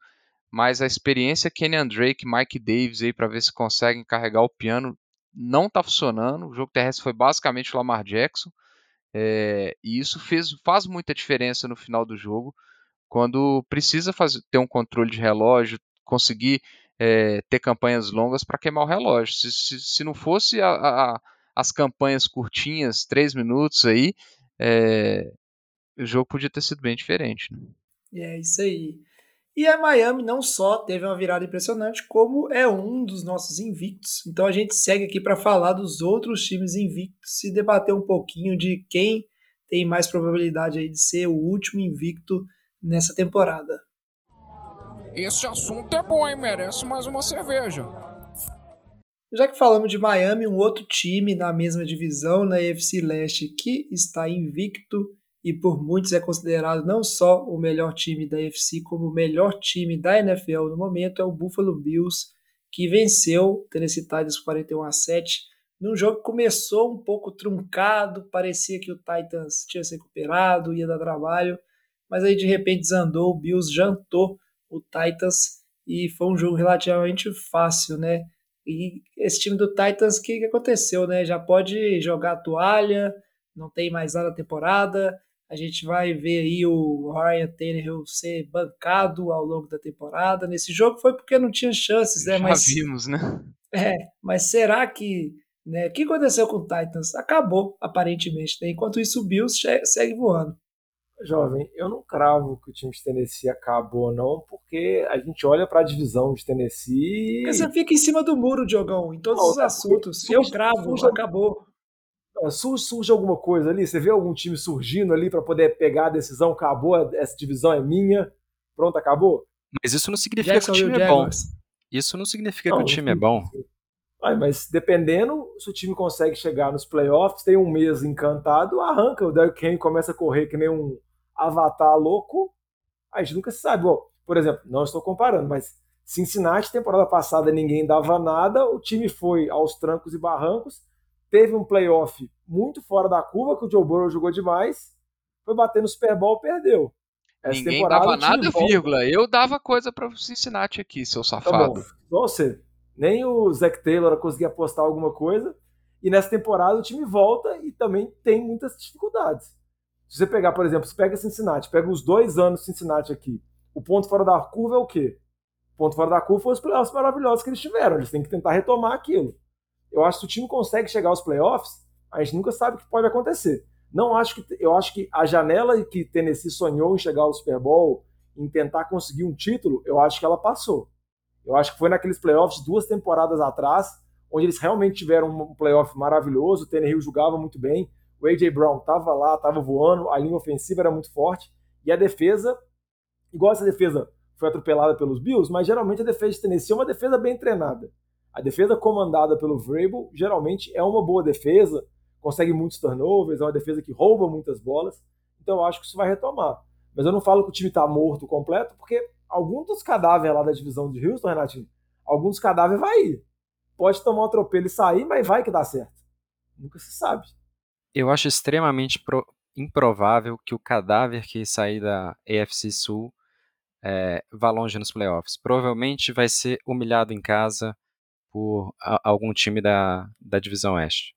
mas a experiência Kenyan Drake, Mike Davis aí para ver se conseguem carregar o piano não está funcionando. O jogo terrestre foi basicamente o Lamar Jackson. É, e isso fez, faz muita diferença no final do jogo, quando precisa fazer, ter um controle de relógio, conseguir é, ter campanhas longas para queimar o relógio. Se, se, se não fosse a, a, as campanhas curtinhas, três minutos aí, é, o jogo podia ter sido bem diferente. Né? É isso aí. E a Miami não só teve uma virada impressionante, como é um dos nossos invictos. Então a gente segue aqui para falar dos outros times invictos e debater um pouquinho de quem tem mais probabilidade aí de ser o último invicto nessa temporada. Esse assunto é bom, hein? Merece mais uma cerveja. Já que falamos de Miami, um outro time na mesma divisão, na AFC Leste, que está invicto e por muitos é considerado não só o melhor time da NFC, como o melhor time da NFL no momento, é o Buffalo Bills, que venceu Tennessee Titans 41 a 7, num jogo que começou um pouco truncado, parecia que o Titans tinha se recuperado, ia dar trabalho, mas aí de repente desandou, o Bills jantou o Titans e foi um jogo relativamente fácil, né? E esse time do Titans, o que, que aconteceu, né? Já pode jogar a toalha, não tem mais nada na temporada, a gente vai ver aí o Ryan Tannehill ser bancado ao longo da temporada. Nesse jogo foi porque não tinha chances, né? Já mas, vimos, né? É, mas será que. Né, o que aconteceu com o Titans? Acabou, aparentemente. Né? Enquanto isso, o Bills segue voando. Jovem, eu não cravo que o time de Tennessee acabou, não, porque a gente olha para a divisão de Tennessee. Porque você fica em cima do muro, Diogão, em todos não, os assuntos. Surge, eu cravo, surge, acabou surge, surge alguma coisa ali? Você vê algum time surgindo ali para poder pegar a decisão? Acabou, essa divisão é minha. Pronto, acabou? Mas isso não significa Jackson que o time é bom. Isso não significa não, que o time é bom. Ai, mas dependendo, se o time consegue chegar nos playoffs, tem um mês encantado, arranca, o Derrick Henry começa a correr que nem um avatar louco, a gente nunca se sabe. Bom, por exemplo, não estou comparando, mas Cincinnati, temporada passada, ninguém dava nada, o time foi aos trancos e barrancos, teve um playoff muito fora da curva, que o Joe Burrow jogou demais, foi bater no Super Bowl perdeu. Essa Ninguém dava nada, vírgula. Eu dava coisa para Cincinnati aqui, seu safado. Tá bom. Você, nem o Zac Taylor conseguia apostar alguma coisa. E nessa temporada o time volta e também tem muitas dificuldades. Se você pegar, por exemplo, se pega Cincinnati, pega os dois anos Cincinnati aqui. O ponto fora da curva é o quê? O ponto fora da curva foi os playoffs maravilhosos que eles tiveram. Eles têm que tentar retomar aquilo. Eu acho que se o time consegue chegar aos playoffs, a gente nunca sabe o que pode acontecer. Não acho que eu acho que a janela que Tennessee sonhou em chegar ao Super Bowl, em tentar conseguir um título, eu acho que ela passou. Eu acho que foi naqueles playoffs duas temporadas atrás, onde eles realmente tiveram um playoff maravilhoso, o Tannehill jogava muito bem, o AJ Brown estava lá, estava voando, a linha ofensiva era muito forte e a defesa, igual essa defesa foi atropelada pelos Bills, mas geralmente a defesa de Tennessee é uma defesa bem treinada. A defesa comandada pelo Vrabel geralmente é uma boa defesa, consegue muitos turnovers, é uma defesa que rouba muitas bolas. Então eu acho que isso vai retomar. Mas eu não falo que o time está morto completo, porque alguns dos cadáveres lá da divisão de Houston, Renatinho, alguns cadáveres vai ir. Pode tomar um atropelo e sair, mas vai que dá certo. Nunca se sabe. Eu acho extremamente pro... improvável que o cadáver que sair da AFC Sul é, vá longe nos playoffs. Provavelmente vai ser humilhado em casa por a, algum time da, da divisão Oeste.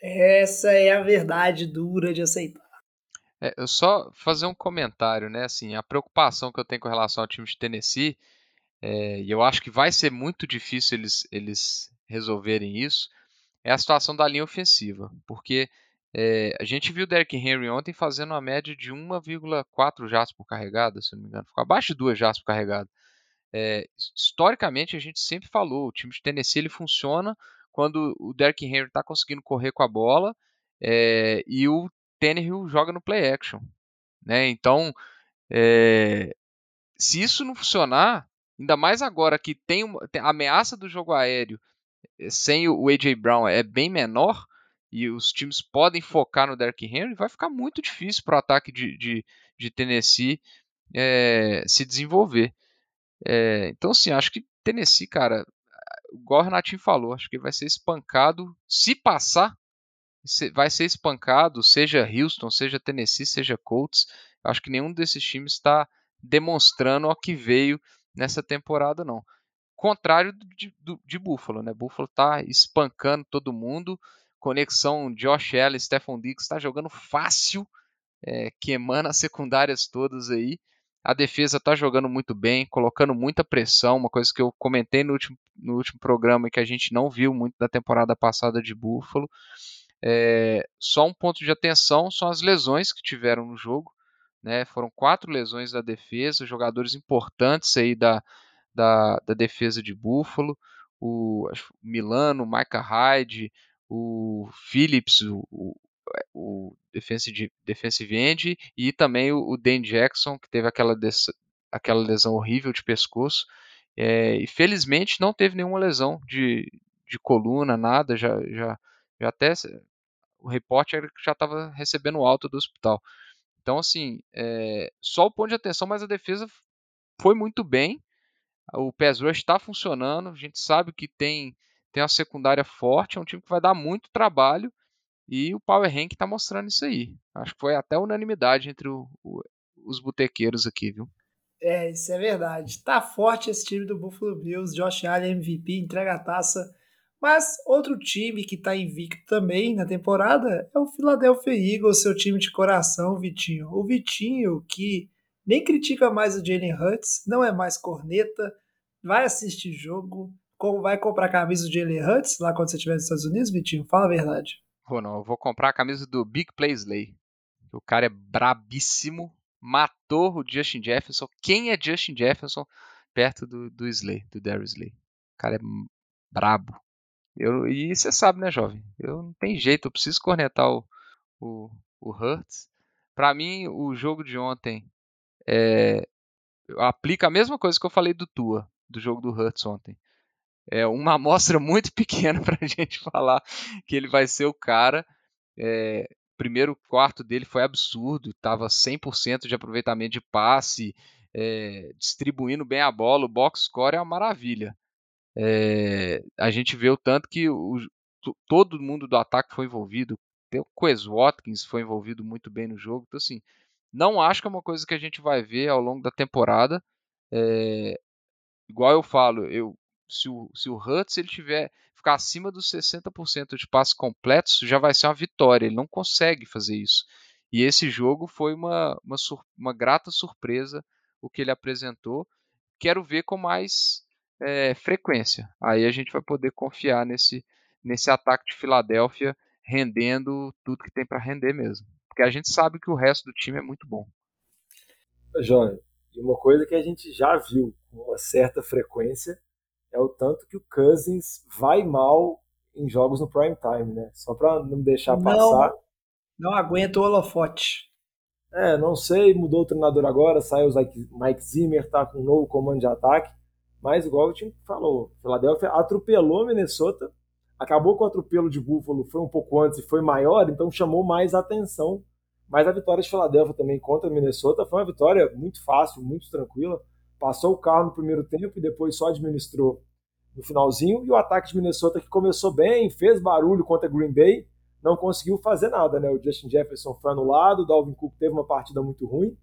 Essa é a verdade dura de aceitar. É, eu só fazer um comentário, né? Assim, a preocupação que eu tenho com relação ao time de Tennessee, é, e eu acho que vai ser muito difícil eles, eles resolverem isso, é a situação da linha ofensiva. Porque é, a gente viu o Derrick Henry ontem fazendo uma média de 1,4 jatos por carregada, se não me engano. Ficou abaixo de 2 jatos por carregada. É, historicamente, a gente sempre falou, o time de Tennessee ele funciona quando o Derrick Henry está conseguindo correr com a bola é, e o Tannehill joga no play action. Né? Então, é, se isso não funcionar, ainda mais agora que tem, uma, tem a ameaça do jogo aéreo eh, sem o A.J. Brown é bem menor e os times podem focar no Derrick Henry, vai ficar muito difícil para o ataque de, de, de Tennessee é, se desenvolver. É, então, assim, acho que Tennessee, cara, igual o Renatinho falou, acho que vai ser espancado. Se passar, vai ser espancado, seja Houston, seja Tennessee, seja Colts. Acho que nenhum desses times está demonstrando o que veio nessa temporada, não. Contrário de, de, de Buffalo, né? Buffalo está espancando todo mundo. Conexão Josh Allen, Stephon Diggs está jogando fácil, é, queimando as secundárias todas aí. A defesa está jogando muito bem, colocando muita pressão, uma coisa que eu comentei no último, no último programa e que a gente não viu muito da temporada passada de Buffalo. É, só um ponto de atenção são as lesões que tiveram no jogo. Né? Foram quatro lesões da defesa, jogadores importantes aí da, da, da defesa de Buffalo. O Milano, o Micah Hyde, o Phillips, o, o defensive, defensive end e também o, o Dan Jackson, que teve aquela, des, aquela lesão horrível de pescoço. É, e felizmente não teve nenhuma lesão de, de coluna, nada, já, já, já até o repórter já estava recebendo alta do hospital. Então, assim, é, só o ponto de atenção, mas a defesa foi muito bem. O pass rush está funcionando. A gente sabe que tem, tem uma secundária forte. É um time que vai dar muito trabalho. E o Power Rank está mostrando isso aí. Acho que foi até unanimidade entre o, o, os botequeiros aqui, viu? É, isso é verdade. Tá forte esse time do Buffalo Bills. Josh Allen MVP, entrega a taça. Mas outro time que tá invicto também na temporada é o Philadelphia Eagles, seu time de coração, Vitinho. O Vitinho, que nem critica mais o Jalen Hurts, não é mais corneta, vai assistir jogo, como vai comprar a camisa do Jalen Hurts lá quando você estiver nos Estados Unidos, Vitinho? Fala a verdade. Vou não, eu vou comprar a camisa do Big Play Slay. O cara é brabíssimo, matou o Justin Jefferson. Quem é Justin Jefferson perto do, do Slay, do Darius Slay? O cara é brabo. Eu, e você sabe, né, jovem? Eu não tem jeito, eu preciso cornetar o, o, o Hurts. Para mim, o jogo de ontem é, aplica a mesma coisa que eu falei do Tua, do jogo do Hurts ontem. É uma amostra muito pequena para a gente falar que ele vai ser o cara. É, primeiro quarto dele foi absurdo, estava 100% de aproveitamento de passe, é, distribuindo bem a bola, o box score é uma maravilha. É, a gente vê o tanto que o, todo mundo do ataque foi envolvido, o Quez Watkins foi envolvido muito bem no jogo, então assim, não acho que é uma coisa que a gente vai ver ao longo da temporada. É, igual eu falo, eu, se o, se o Hurts ele tiver ficar acima dos 60% de passos completos, já vai ser uma vitória. Ele não consegue fazer isso. E esse jogo foi uma, uma, uma grata surpresa o que ele apresentou. Quero ver com mais é, frequência. Aí a gente vai poder confiar nesse, nesse ataque de Filadélfia rendendo tudo que tem para render mesmo. Porque a gente sabe que o resto do time é muito bom. João, e uma coisa que a gente já viu com uma certa frequência é o tanto que o Cousins vai mal em jogos no prime time, né? Só para não deixar não, passar. Não aguenta o holofote. É, não sei, mudou o treinador agora, saiu o Mike Zimmer, tá com um novo comando de ataque, mas igual o time falou, Philadelphia atropelou Minnesota, acabou com o atropelo de Buffalo, foi um pouco antes e foi maior, então chamou mais atenção. Mas a vitória de Philadelphia também contra Minnesota foi uma vitória muito fácil, muito tranquila. Passou o carro no primeiro tempo e depois só administrou no finalzinho. E o ataque de Minnesota que começou bem, fez barulho contra Green Bay, não conseguiu fazer nada, né? O Justin Jefferson foi anulado, o Dalvin Cook teve uma partida muito ruim.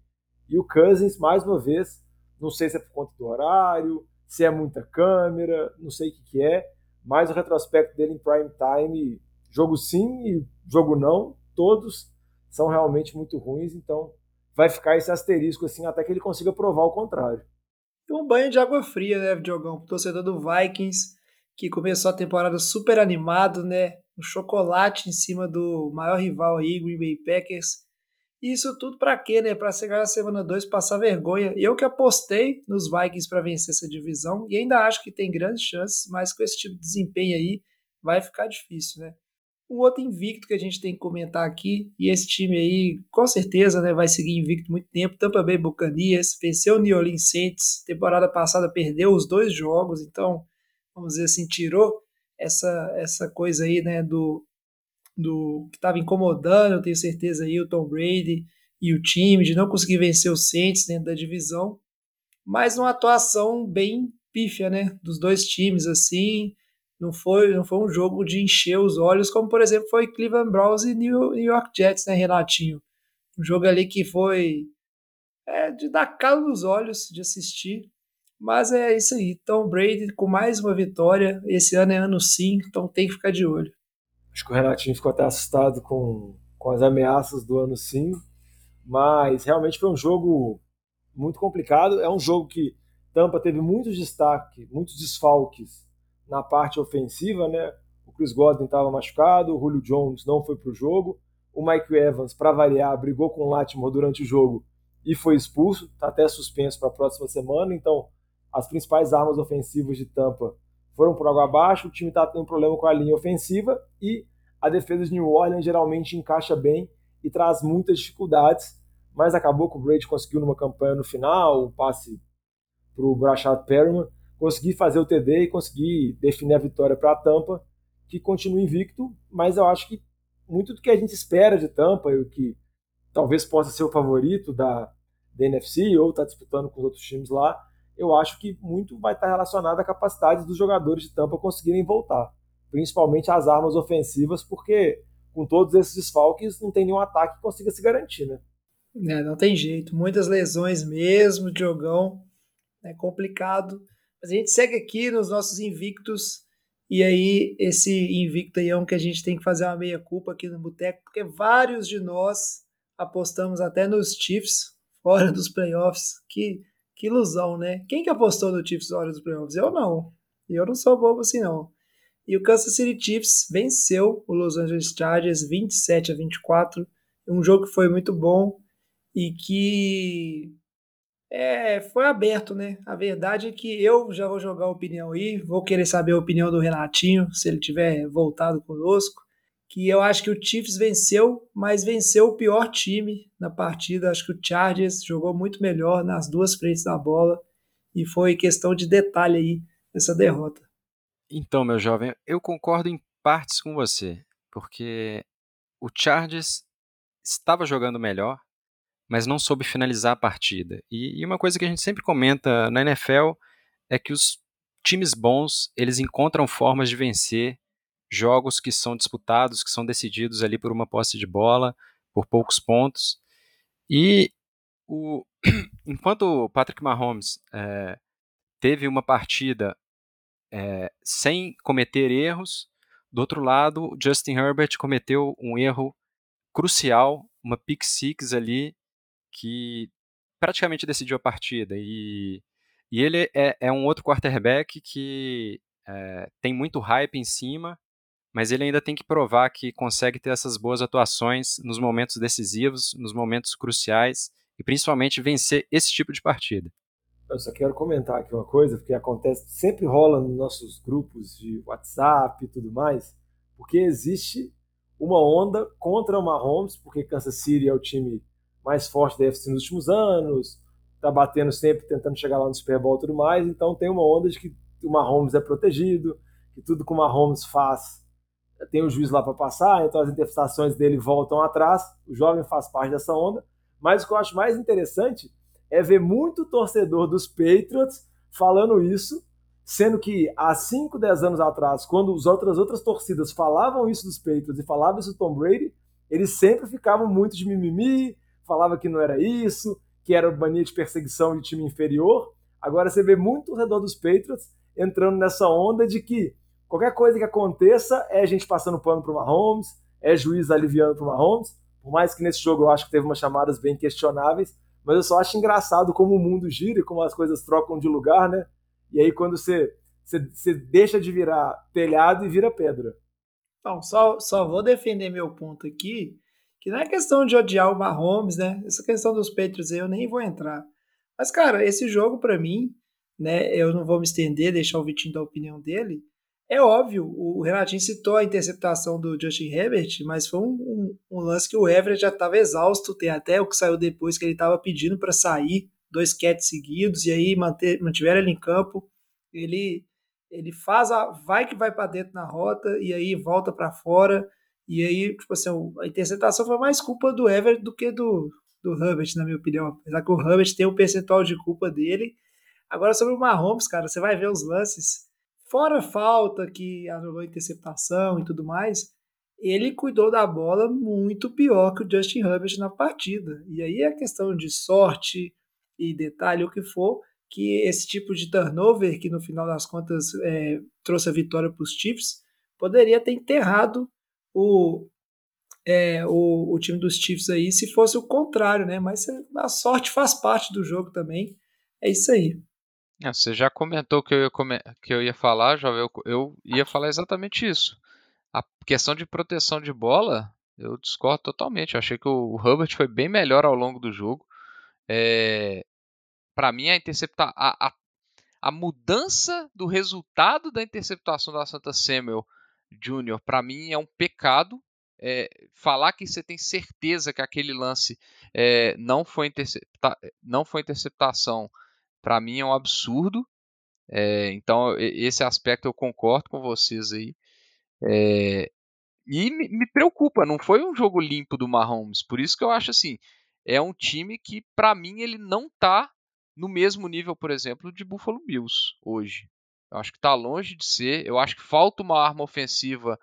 E o Cousins, mais uma vez, não sei se é por conta do horário, se é muita câmera, não sei o que, que é, mas o retrospecto dele em prime time, jogo sim e jogo não, todos são realmente muito ruins, então vai ficar esse asterisco assim até que ele consiga provar o contrário um banho de água fria, né, Diogão? Torcedor do Vikings, que começou a temporada super animado, né? Um chocolate em cima do maior rival aí, Green Bay Packers. E isso tudo para quê, né? Para chegar na semana 2 passar vergonha. Eu que apostei nos Vikings para vencer essa divisão e ainda acho que tem grandes chances, mas com esse tipo de desempenho aí vai ficar difícil, né? Um outro invicto que a gente tem que comentar aqui, e esse time aí com certeza né, vai seguir invicto muito tempo, Tampa Bay Buccaneers, venceu o New Orleans Saints, temporada passada perdeu os dois jogos, então, vamos dizer assim, tirou essa, essa coisa aí né, do, do que estava incomodando, eu tenho certeza aí, o Tom Brady e o time, de não conseguir vencer os Saints dentro da divisão, mas uma atuação bem pífia, né, dos dois times, assim, não foi, não foi um jogo de encher os olhos, como por exemplo foi Cleveland Browns e New York Jets, né, Renatinho? Um jogo ali que foi é, de dar calo nos olhos de assistir. Mas é isso aí. Tom Brady com mais uma vitória. Esse ano é ano sim, então tem que ficar de olho. Acho que o Renatinho ficou até assustado com, com as ameaças do ano sim. Mas realmente foi um jogo muito complicado. É um jogo que Tampa teve muitos destaques, muitos desfalques na parte ofensiva, né? O Chris Godwin estava machucado, o Julio Jones não foi para o jogo, o Mike Evans, para variar, brigou com o Latimore durante o jogo e foi expulso, está até suspenso para a próxima semana. Então, as principais armas ofensivas de Tampa foram por água abaixo. O time está tendo problema com a linha ofensiva e a defesa de New Orleans geralmente encaixa bem e traz muitas dificuldades. Mas acabou que o Brady conseguiu numa campanha no final, um passe para o Brashad Perriman conseguir fazer o TD e conseguir definir a vitória para a Tampa, que continua invicto, mas eu acho que muito do que a gente espera de Tampa, e o que talvez possa ser o favorito da, da NFC ou está disputando com os outros times lá, eu acho que muito vai estar relacionado à capacidade dos jogadores de Tampa conseguirem voltar, principalmente as armas ofensivas, porque com todos esses desfalques não tem nenhum ataque que consiga se garantir, né? É, não tem jeito, muitas lesões mesmo, Diogão, é complicado. Mas a gente segue aqui nos nossos invictos. E aí, esse invicto aí é um que a gente tem que fazer uma meia-culpa aqui no Boteco, porque vários de nós apostamos até nos Chiefs fora dos playoffs. Que, que ilusão, né? Quem que apostou no Chiefs fora dos playoffs? Eu não. Eu não sou bobo assim, não. E o Kansas City Chiefs venceu o Los Angeles Chargers 27 a 24. Um jogo que foi muito bom e que é, foi aberto, né? A verdade é que eu já vou jogar a opinião aí, vou querer saber a opinião do Renatinho, se ele tiver voltado conosco, que eu acho que o Chiefs venceu, mas venceu o pior time na partida. Acho que o Chargers jogou muito melhor nas duas frentes da bola e foi questão de detalhe aí essa derrota. Então, meu jovem, eu concordo em partes com você, porque o Chargers estava jogando melhor, mas não soube finalizar a partida. E, e, uma coisa que a gente sempre comenta na NFL é que os times bons, eles encontram formas de vencer jogos que são disputados, que são decididos ali por uma posse de bola, por poucos pontos. E o, enquanto o Patrick Mahomes é, teve uma partida é, sem cometer erros, do outro lado, Justin Herbert cometeu um erro crucial, uma pick six ali que praticamente decidiu a partida. E, e ele é, é um outro quarterback que é, tem muito hype em cima, mas ele ainda tem que provar que consegue ter essas boas atuações nos momentos decisivos, nos momentos cruciais e principalmente vencer esse tipo de partida. Eu só quero comentar aqui uma coisa, porque acontece, sempre rola nos nossos grupos de WhatsApp e tudo mais, porque existe uma onda contra o Mahomes, porque Kansas City é o time mais forte da UFC nos últimos anos, tá batendo sempre, tentando chegar lá no Super Bowl e tudo mais, então tem uma onda de que o Mahomes é protegido, que tudo que o Mahomes faz tem o juiz lá para passar, então as interpretações dele voltam atrás, o jovem faz parte dessa onda, mas o que eu acho mais interessante é ver muito torcedor dos Patriots falando isso, sendo que há 5, 10 anos atrás, quando as outras, outras torcidas falavam isso dos Patriots e falavam isso do Tom Brady, eles sempre ficavam muito de mimimi, falava que não era isso, que era mania de perseguição de time inferior. Agora você vê muito torcedor dos Patriots entrando nessa onda de que qualquer coisa que aconteça é gente passando pano pro Mahomes, é juiz aliviando pro Mahomes. Por mais que nesse jogo eu acho que teve umas chamadas bem questionáveis, mas eu só acho engraçado como o mundo gira e como as coisas trocam de lugar, né? E aí quando você, você, você deixa de virar telhado e vira pedra. Então, só, só vou defender meu ponto aqui, que não é questão de odiar o Mahomes, né? Essa questão dos Patriots aí eu nem vou entrar. Mas, cara, esse jogo para mim, né? Eu não vou me estender, deixar o Vitinho dar a opinião dele. É óbvio, o Renatinho citou a interceptação do Justin Herbert, mas foi um, um, um lance que o Everett já estava exausto. Tem até o que saiu depois que ele estava pedindo para sair, dois catches seguidos, e aí manter, mantiveram ele em campo. Ele ele faz a vai que vai para dentro na rota e aí volta para fora e aí, tipo assim, a interceptação foi mais culpa do Everett do que do, do Herbert, na minha opinião. Apesar que o Herbert tem um percentual de culpa dele. Agora, sobre o Mahomes, cara, você vai ver os lances. Fora falta que anulou a interceptação e tudo mais, ele cuidou da bola muito pior que o Justin Herbert na partida. E aí é questão de sorte e detalhe, o que for, que esse tipo de turnover, que no final das contas é, trouxe a vitória para os Chiefs, poderia ter enterrado o, é, o, o time dos Chiefs aí se fosse o contrário, né? Mas a sorte faz parte do jogo também. É isso aí. É, você já comentou que eu ia, que eu ia falar, Jovem. Eu, eu ia falar exatamente isso. A questão de proteção de bola, eu discordo totalmente. Eu achei que o, o Herbert foi bem melhor ao longo do jogo. É, para mim, a interceptar a, a, a, mudança do resultado da interceptação da Santa Samuel Júnior, para mim é um pecado. É, falar que você tem certeza que aquele lance é, não, foi intercepta não foi interceptação, para mim é um absurdo. É, então, esse aspecto eu concordo com vocês aí. E me, me, preocupa, não foi um jogo limpo do Mahomes. Por isso que eu acho assim, é um time que, para mim, ele não está no mesmo nível, por exemplo, de Buffalo Bills hoje. Eu acho que está longe de ser. Eu acho que falta uma arma ofensiva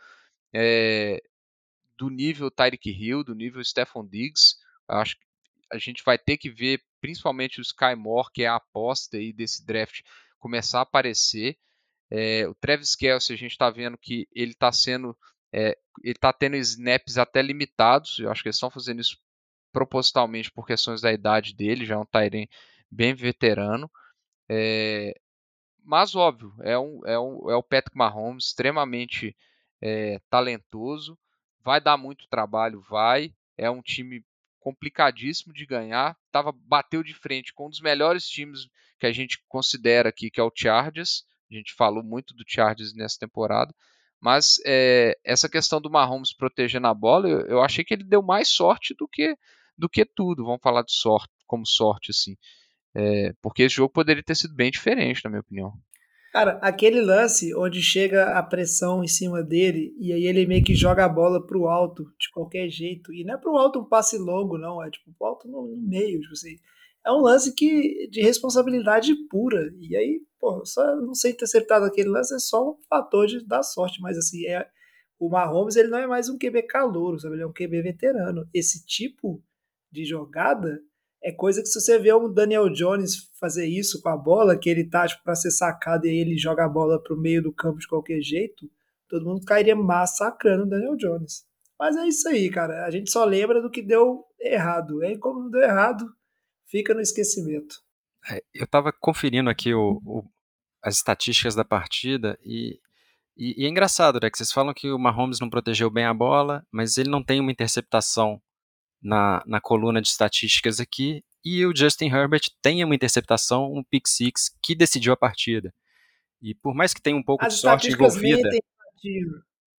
é, do nível Tyreek Hill, do nível Stephon Diggs. Eu acho que a gente vai ter que ver, principalmente o Sky Moore, que é a aposta aí desse draft, começar a aparecer. É, o Travis Kelce, a gente está vendo que ele está sendo. É, ele está tendo snaps até limitados. Eu acho que eles estão fazendo isso propositalmente por questões da idade dele, já é um Tyrene bem veterano. É, mas óbvio, é, um, é, um, é o Patrick Mahomes extremamente é, talentoso, vai dar muito trabalho, vai. É um time complicadíssimo de ganhar. Tava, bateu de frente com um dos melhores times que a gente considera aqui, que é o Chargers. A gente falou muito do Chargers nessa temporada. Mas é, essa questão do Mahomes protegendo a bola, eu, eu, achei que ele deu mais sorte do que, do que tudo. Vamos falar de sorte, como sorte, assim. É, porque esse jogo poderia ter sido bem diferente, na minha opinião. Cara, aquele lance onde chega a pressão em cima dele e aí ele meio que joga a bola pro alto de qualquer jeito. E não é pro alto um passe longo, não. É tipo pro alto no, no meio. Tipo assim. É um lance que de responsabilidade pura. E aí, pô, só não sei ter acertado aquele lance é só um fator de dar sorte. Mas assim, é, o Mahomes ele não é mais um QB calouro, sabe? Ele é um QB veterano. Esse tipo de jogada é coisa que se você vê um Daniel Jones fazer isso com a bola, que ele tá tipo, para ser sacado e aí ele joga a bola pro meio do campo de qualquer jeito, todo mundo cairia massacrando o Daniel Jones. Mas é isso aí, cara. A gente só lembra do que deu errado. E como não deu errado, fica no esquecimento. É, eu estava conferindo aqui o, o, as estatísticas da partida e, e, e, é engraçado, né? Que vocês falam que o Mahomes não protegeu bem a bola, mas ele não tem uma interceptação na, na coluna de estatísticas aqui, e o Justin Herbert tem uma interceptação, um pick six, que decidiu a partida. E por mais que tenha um pouco As de sorte envolvida. Mentem,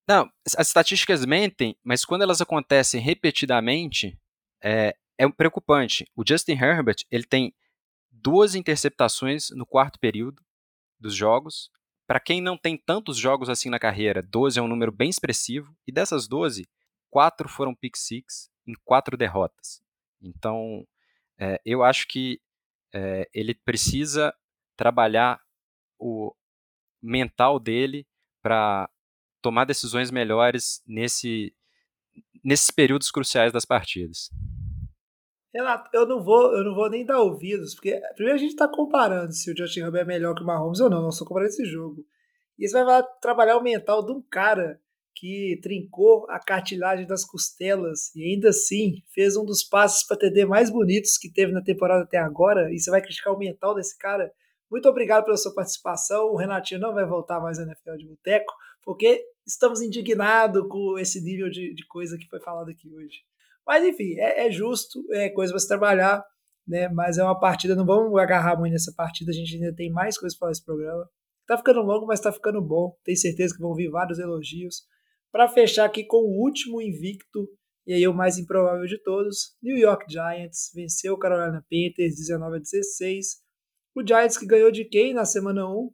não, as estatísticas mentem, mas quando elas acontecem repetidamente, é, é preocupante. O Justin Herbert ele tem duas interceptações no quarto período dos jogos. Para quem não tem tantos jogos assim na carreira, 12 é um número bem expressivo. E dessas 12, quatro foram pick six em quatro derrotas. Então, é, eu acho que é, ele precisa trabalhar o mental dele para tomar decisões melhores nesse, nesses períodos cruciais das partidas. Renato, eu não vou, eu não vou nem dar ouvidos, porque primeiro a gente está comparando se o Justin Herbert é melhor que o Mahomes ou não, não estou comparando esse jogo. E você vai trabalhar o mental de um cara que trincou a cartilagem das costelas e ainda assim fez um dos passes para TD mais bonitos que teve na temporada até agora. E você vai criticar o mental desse cara? Muito obrigado pela sua participação. O Renatinho não vai voltar mais na NFL de Boteco, porque estamos indignados com esse nível de, de coisa que foi falado aqui hoje. Mas enfim, é, é justo, é coisa para se trabalhar, né? Mas é uma partida, não vamos agarrar muito nessa partida, a gente ainda tem mais coisas para esse programa. Tá ficando longo, mas tá ficando bom. Tenho certeza que vão vir vários elogios. Para fechar aqui com o último invicto, e aí o mais improvável de todos, New York Giants venceu o Carolina Panthers 19 a 16. O Giants que ganhou de quem na semana 1?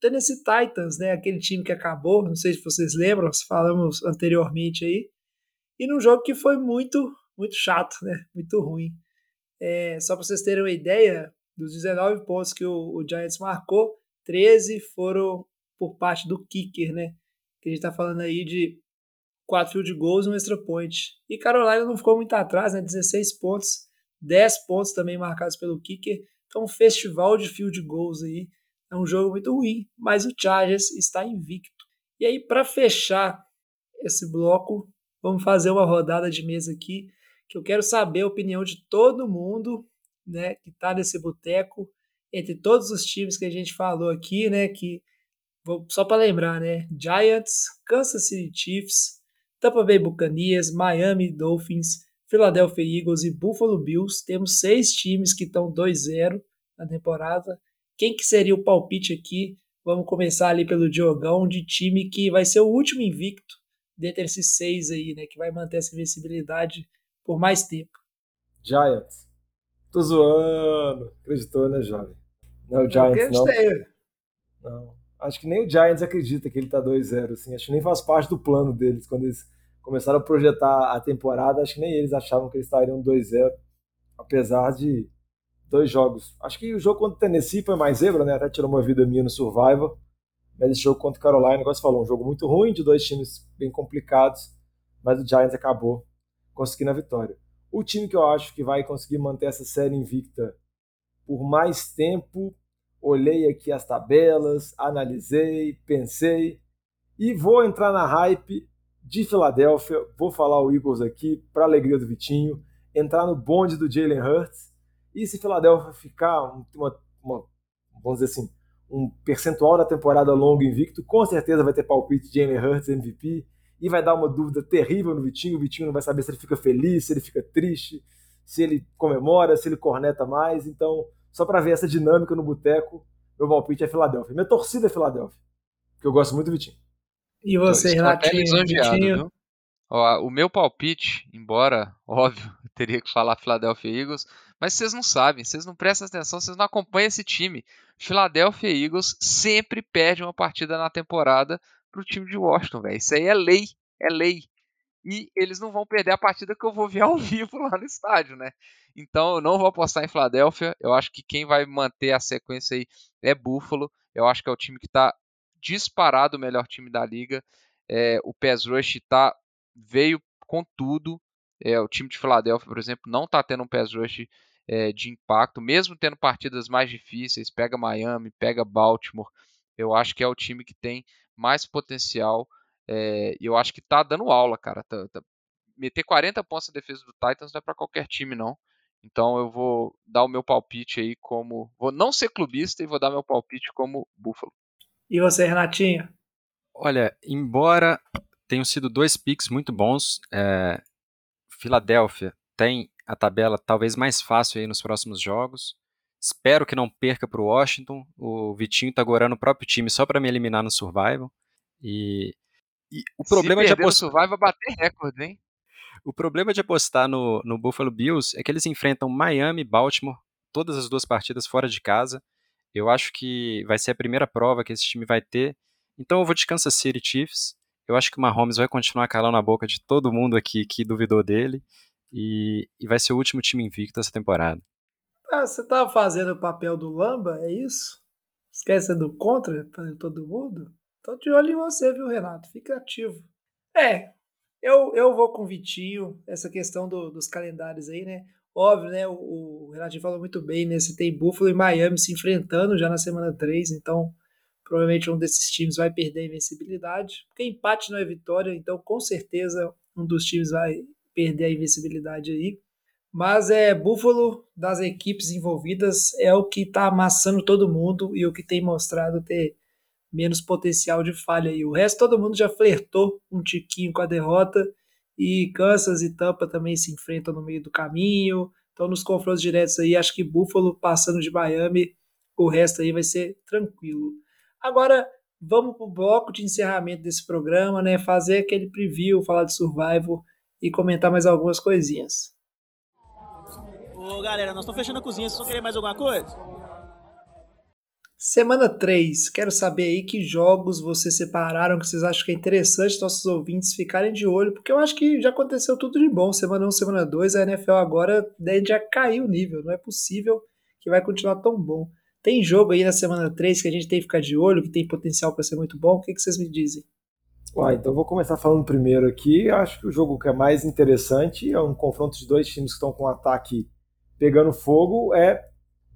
Tennessee Titans, né? Aquele time que acabou, não sei se vocês lembram, falamos anteriormente aí. E num jogo que foi muito, muito chato, né? Muito ruim. É, só para vocês terem uma ideia, dos 19 pontos que o, o Giants marcou, 13 foram por parte do kicker, né? Que a gente está falando aí de 4 field goals e um extra point. E Carolina não ficou muito atrás, né? 16 pontos, 10 pontos também marcados pelo kicker. Então, um festival de field goals aí. É um jogo muito ruim, mas o Chargers está invicto. E aí, para fechar esse bloco, vamos fazer uma rodada de mesa aqui, que eu quero saber a opinião de todo mundo, né, que está nesse boteco, entre todos os times que a gente falou aqui, né, que só para lembrar, né? Giants, Kansas City Chiefs, Tampa Bay Buccaneers, Miami Dolphins, Philadelphia Eagles e Buffalo Bills. Temos seis times que estão 2-0 na temporada. Quem que seria o palpite aqui? Vamos começar ali pelo Diogão, de time que vai ser o último invicto dentre esses seis aí, né? Que vai manter essa invencibilidade por mais tempo. Giants. Tô zoando. Acreditou, né, jovem? Não, o Giants não. Não. Acho que nem o Giants acredita que ele tá 2-0, assim. Acho que nem faz parte do plano deles. Quando eles começaram a projetar a temporada, acho que nem eles achavam que eles estariam 2-0, apesar de dois jogos. Acho que o jogo contra o Tennessee foi mais zebra, né? Até tirou uma vida minha no Survivor. Mas esse jogo contra o Carolina, o negócio falou, um jogo muito ruim, de dois times bem complicados, mas o Giants acabou conseguindo a vitória. O time que eu acho que vai conseguir manter essa série invicta por mais tempo olhei aqui as tabelas, analisei, pensei e vou entrar na hype de Filadélfia. Vou falar o Eagles aqui para alegria do Vitinho, entrar no bonde do Jalen Hurts e se Filadélfia ficar uma, uma, vamos dizer assim, um percentual da temporada longa invicto, com certeza vai ter palpite de Jalen Hurts MVP e vai dar uma dúvida terrível no Vitinho. O Vitinho não vai saber se ele fica feliz, se ele fica triste, se ele comemora, se ele corneta mais. Então, só para ver essa dinâmica no boteco, meu palpite é Filadélfia. Minha torcida é Filadélfia, porque eu gosto muito do Vitinho. E você, Renatinho? Ó, o meu palpite, embora, óbvio, eu teria que falar Philadelphia Eagles, mas vocês não sabem, vocês não prestam atenção, vocês não acompanham esse time. Philadelphia Eagles sempre perde uma partida na temporada pro time de Washington, velho. Isso aí é lei, é lei. E eles não vão perder a partida que eu vou ver ao vivo lá no estádio, né? Então eu não vou apostar em Philadelphia. Eu acho que quem vai manter a sequência aí é Buffalo. Eu acho que é o time que está disparado o melhor time da liga. É, o Pass Rush tá, veio com tudo. É, o time de Philadelphia, por exemplo, não está tendo um Pass Rush é, de impacto, mesmo tendo partidas mais difíceis. Pega Miami, pega Baltimore. Eu acho que é o time que tem mais potencial. É, e eu acho que tá dando aula, cara. Tá, tá, meter 40 pontos na defesa do Titans não é para qualquer time, não. Então eu vou dar o meu palpite aí como. Vou não ser clubista e vou dar meu palpite como Buffalo. E você, Renatinho? Olha, embora tenham sido dois picks muito bons, é, Filadélfia tem a tabela talvez mais fácil aí nos próximos jogos. Espero que não perca para o Washington. O Vitinho está agorando o próprio time só para me eliminar no Survival. E, e o problema Se de apostar. Vai bater recorde, hein? O problema de apostar no, no Buffalo Bills é que eles enfrentam Miami e Baltimore, todas as duas partidas fora de casa. Eu acho que vai ser a primeira prova que esse time vai ter. Então eu vou de Kansas City Chiefs. Eu acho que o Mahomes vai continuar calando a boca de todo mundo aqui que duvidou dele. E, e vai ser o último time invicto essa temporada. Ah, você tava fazendo o papel do Lamba, é isso? Esquece do contra para todo mundo? Tô de olho em você, viu, Renato? Fica ativo. É, eu, eu vou com o Vitinho, essa questão do, dos calendários aí, né? Óbvio, né? O, o falou muito bem, né? Você tem Buffalo e Miami se enfrentando já na semana 3, então provavelmente um desses times vai perder a invencibilidade. Porque empate não é vitória, então com certeza um dos times vai perder a invencibilidade aí. Mas é Buffalo das equipes envolvidas é o que está amassando todo mundo e o que tem mostrado ter menos potencial de falha aí. O resto todo mundo já flertou um tiquinho com a derrota e Kansas e Tampa também se enfrentam no meio do caminho. Então nos confrontos diretos aí, acho que Buffalo passando de Miami, o resto aí vai ser tranquilo. Agora vamos pro bloco de encerramento desse programa, né? Fazer aquele preview, falar de survival e comentar mais algumas coisinhas. Ô galera, nós estamos fechando a cozinha, vocês vão querer mais alguma coisa? Semana 3, quero saber aí que jogos vocês separaram que vocês acham que é interessante nossos ouvintes ficarem de olho, porque eu acho que já aconteceu tudo de bom. Semana 1, semana 2, a NFL agora deve já caiu o nível, não é possível que vai continuar tão bom. Tem jogo aí na semana 3 que a gente tem que ficar de olho, que tem potencial para ser muito bom. O que, que vocês me dizem? Uai, então vou começar falando primeiro aqui. Acho que o jogo que é mais interessante é um confronto de dois times que estão com um ataque pegando fogo. É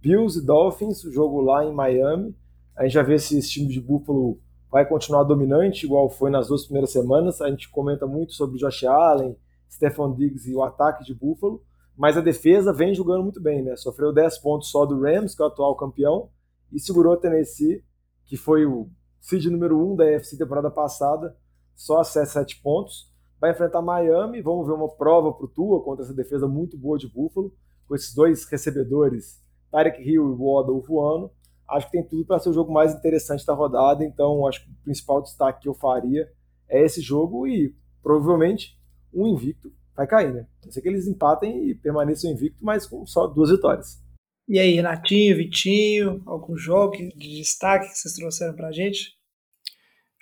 Bills e Dolphins, o jogo lá em Miami. A gente já vê se esse time de Buffalo vai continuar dominante, igual foi nas duas primeiras semanas. A gente comenta muito sobre Josh Allen, Stephon Diggs e o ataque de Buffalo, mas a defesa vem jogando muito bem, né? Sofreu 10 pontos só do Rams, que é o atual campeão, e segurou a Tennessee, que foi o seed número 1 um da AFC temporada passada, só a 7 pontos. Vai enfrentar Miami, vamos ver uma prova para o Tua contra essa defesa muito boa de Buffalo, com esses dois recebedores Tarek Hill e Waddle voando. Acho que tem tudo para ser o jogo mais interessante da rodada, então acho que o principal destaque que eu faria é esse jogo e provavelmente um invicto vai cair, né? A não ser que eles empatem e permaneçam invicto, mas com só duas vitórias. E aí, Renatinho, Vitinho, algum jogo de destaque que vocês trouxeram pra gente?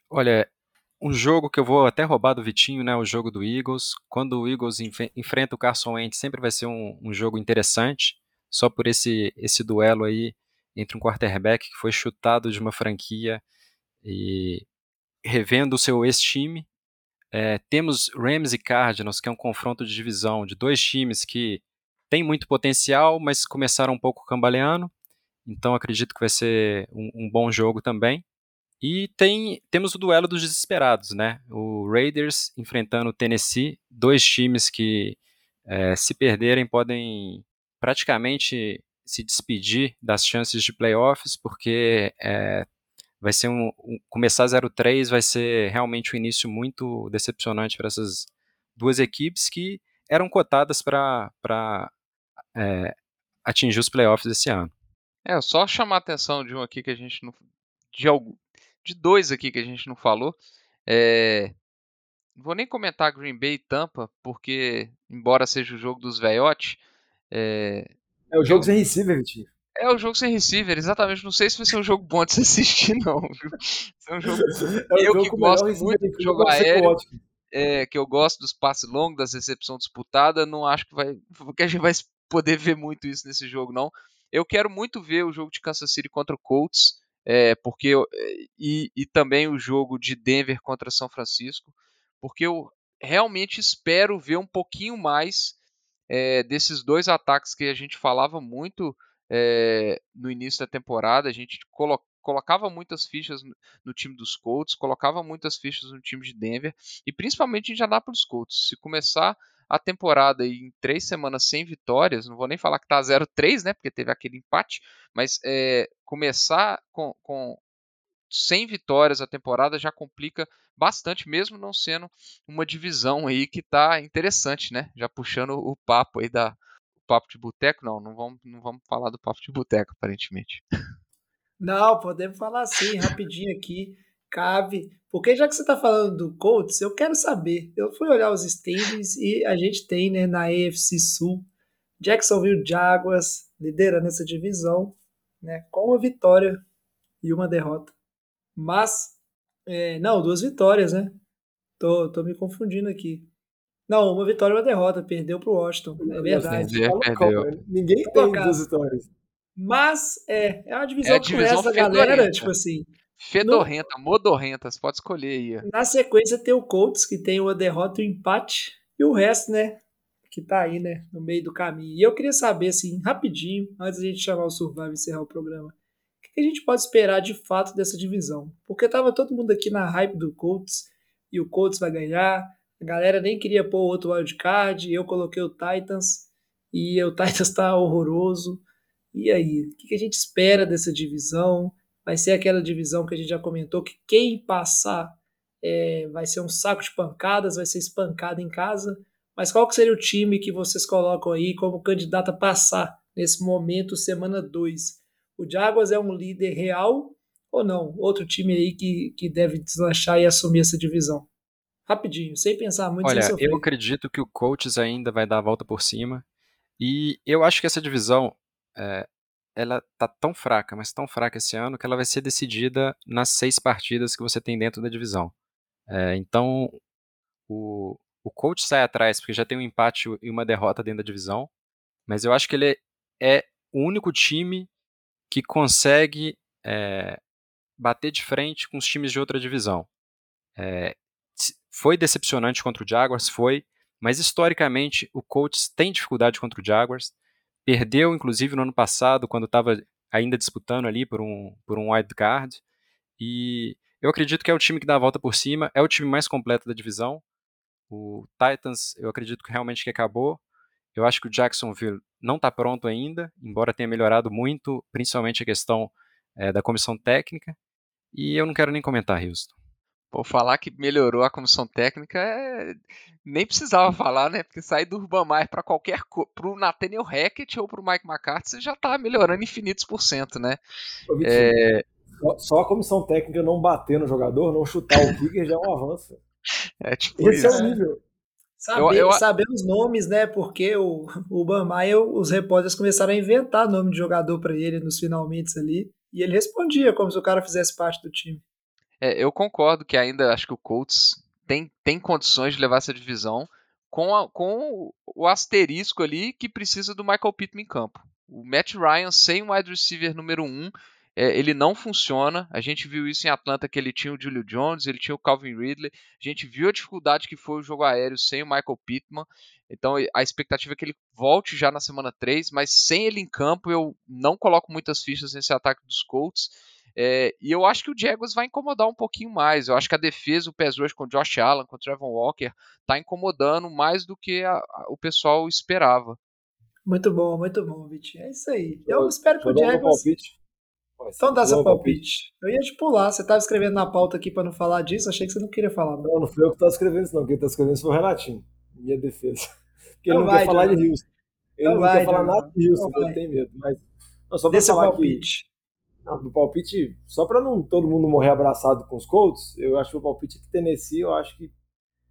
Olha, um jogo que eu vou até roubar do Vitinho, né? O jogo do Eagles. Quando o Eagles enfrenta o Carson Wentz, sempre vai ser um, um jogo interessante só por esse, esse duelo aí entre um quarterback que foi chutado de uma franquia e revendo o seu ex-time. É, temos Rams e Cardinals, que é um confronto de divisão de dois times que têm muito potencial, mas começaram um pouco cambaleando. Então acredito que vai ser um, um bom jogo também. E tem, temos o duelo dos desesperados, né? O Raiders enfrentando o Tennessee, dois times que é, se perderem podem praticamente se despedir das chances de playoffs, porque é, vai ser um, um começar 0-3 vai ser realmente um início muito decepcionante para essas duas equipes que eram cotadas para é, atingir os playoffs esse ano. É, só chamar a atenção de um aqui que a gente não. De, algum, de dois aqui que a gente não falou. É, vou nem comentar Green Bay e Tampa, porque, embora seja o jogo dos velhotes, é, É o jogo sem receiver, Vitinho. É o jogo sem receiver, exatamente. Não sei se vai ser um jogo bom de se assistir, não. Viu? É um jogo. É eu jogo que gosto muito do jogo aéreo, é, que eu gosto dos passes longos, das recepção disputada, não acho que vai que a gente vai poder ver muito isso nesse jogo, não. Eu quero muito ver o jogo de Kansas City contra o Colts, é, porque eu- é, e, e também o jogo de Denver contra São Francisco, porque eu realmente espero ver um pouquinho mais é, desses dois ataques que a gente falava muito é, no início da temporada. A gente colo- colocava muitas fichas no, time dos Colts, colocava muitas fichas no time de Denver e principalmente em Indianapolis Colts. Se começar a temporada em três semanas sem vitórias, não vou nem falar que tá 0-3, né? Porque teve aquele empate, mas é, começar com, com sem vitórias a temporada já complica bastante, mesmo não sendo uma divisão aí que tá interessante, né? Já puxando o papo aí da o papo de boteco, não, não vamos, não vamos falar do papo de boteco, aparentemente. Não, podemos falar assim, rapidinho aqui. Cabe. Porque já que você está falando do Colts, eu quero saber. Eu fui olhar os standings e a gente tem, né, na AFC Sul, Jacksonville Jaguars liderando essa divisão, né, com uma vitória e uma derrota. Mas, é, não, duas vitórias, né? Tô, tô me confundindo aqui. Não, uma vitória e uma derrota. Perdeu pro Washington. É verdade. Fala perdeu. calma, Ninguém tem Colocado. duas histórias. Mas é, é uma divisão É a que divisão a galera, fedorenta. tipo assim. Fedorrenta, modorrenta, você pode escolher aí. Na sequência tem o Colts, que tem uma derrota e um empate, e o resto, né, que tá aí, né, no meio do caminho. E eu queria saber, assim, rapidinho, antes de a gente chamar o Survival e encerrar o programa, o que a gente pode esperar de fato dessa divisão? Porque tava todo mundo aqui na hype do Colts, e o Colts vai ganhar, a galera nem queria pôr outro wildcard, eu coloquei o Titans, e o Titans tá horroroso. E aí, o que que a gente espera dessa divisão? Vai ser aquela divisão que a gente já comentou, que quem passar é, vai ser um saco de pancadas, vai ser espancado em casa. Mas qual que seria o time que vocês colocam aí como candidato a passar nesse momento, semana 2? O Jaguars é um líder real ou não? Outro time aí que, que deve deslanchar e assumir essa divisão? Rapidinho, sem pensar muito, Olha, eu acredito que o Colts ainda vai dar a volta por cima. E eu acho que essa divisão, é, ela tá tão fraca, mas tão fraca esse ano, que ela vai ser decidida nas seis partidas que você tem dentro da divisão. É, então, o, o Colts sai atrás, porque já tem um empate e uma derrota dentro da divisão. Mas eu acho que ele é o único time que consegue é, bater de frente com os times de outra divisão. É, foi decepcionante contra o Jaguars, foi, mas historicamente o Colts tem dificuldade contra o Jaguars. Perdeu, inclusive, no ano passado, quando estava ainda disputando ali por um, por um wild card. E eu acredito que é o time que dá a volta por cima, é o time mais completo da divisão. O Titans, eu acredito que realmente que acabou. Eu acho que o Jacksonville não está pronto ainda, embora tenha melhorado muito, principalmente a questão eh, da comissão técnica. E eu não quero nem comentar, Houston. Pô, falar que melhorou a comissão técnica é... nem precisava falar, né? Porque sair do Urban Meyer para qualquer co... pro Nathaniel Hackett ou pro Mike McCarthy, você já tá melhorando infinitos por cento, né? Ô, É, só- Só a comissão técnica não bater no jogador, não chutar o kicker já é um avanço. é tipo Esse isso. é o nível. Saber, Eu- eu- saber os nomes, né? Porque o, o Bamaia, os repórteres começaram a inventar nome de jogador para ele nos finalmente ali. E ele respondia como se o cara fizesse parte do time. É, eu concordo que ainda acho que o Colts tem, tem condições de levar essa divisão com, a- com o asterisco ali que precisa do Michael Pittman em campo. O Matt Ryan sem o wide receiver número 1, um, é, ele não funciona. A gente viu isso em Atlanta, que ele tinha o Julio Jones, ele tinha o Calvin Ridley. A gente viu a dificuldade que foi o jogo aéreo sem o Michael Pittman. Então a expectativa é que ele volte já na semana 3, mas sem ele em campo eu não coloco muitas fichas nesse ataque dos Colts. É, e eu acho que o Jaguars vai incomodar um pouquinho mais. Eu acho que a defesa, o pass rush com o Josh Allen, com o Trevor Walker, tá incomodando mais do que a- a- o pessoal esperava. Muito bom, muito bom, Vitinho. É isso aí. Eu Vou- espero que o um Jaguars. palpite. Então dá vou seu palpite. Eu ia te pular. Você estava escrevendo na pauta aqui para não falar disso. Achei que você não queria falar. Não. Não, não fui eu que estava escrevendo isso, não. Quem está escrevendo isso foi o Renatinho. Minha defesa. Porque ele Então não vai, quer falar de Houston. Ele Então não vai, quer falar Diogo. nada de Houston, Então ele vai. tem medo. Mas, não, só Dê seu falar que. palpite. Não, do palpite, só para não todo mundo morrer abraçado com os Colts, eu acho que o palpite é que Tennessee, eu acho que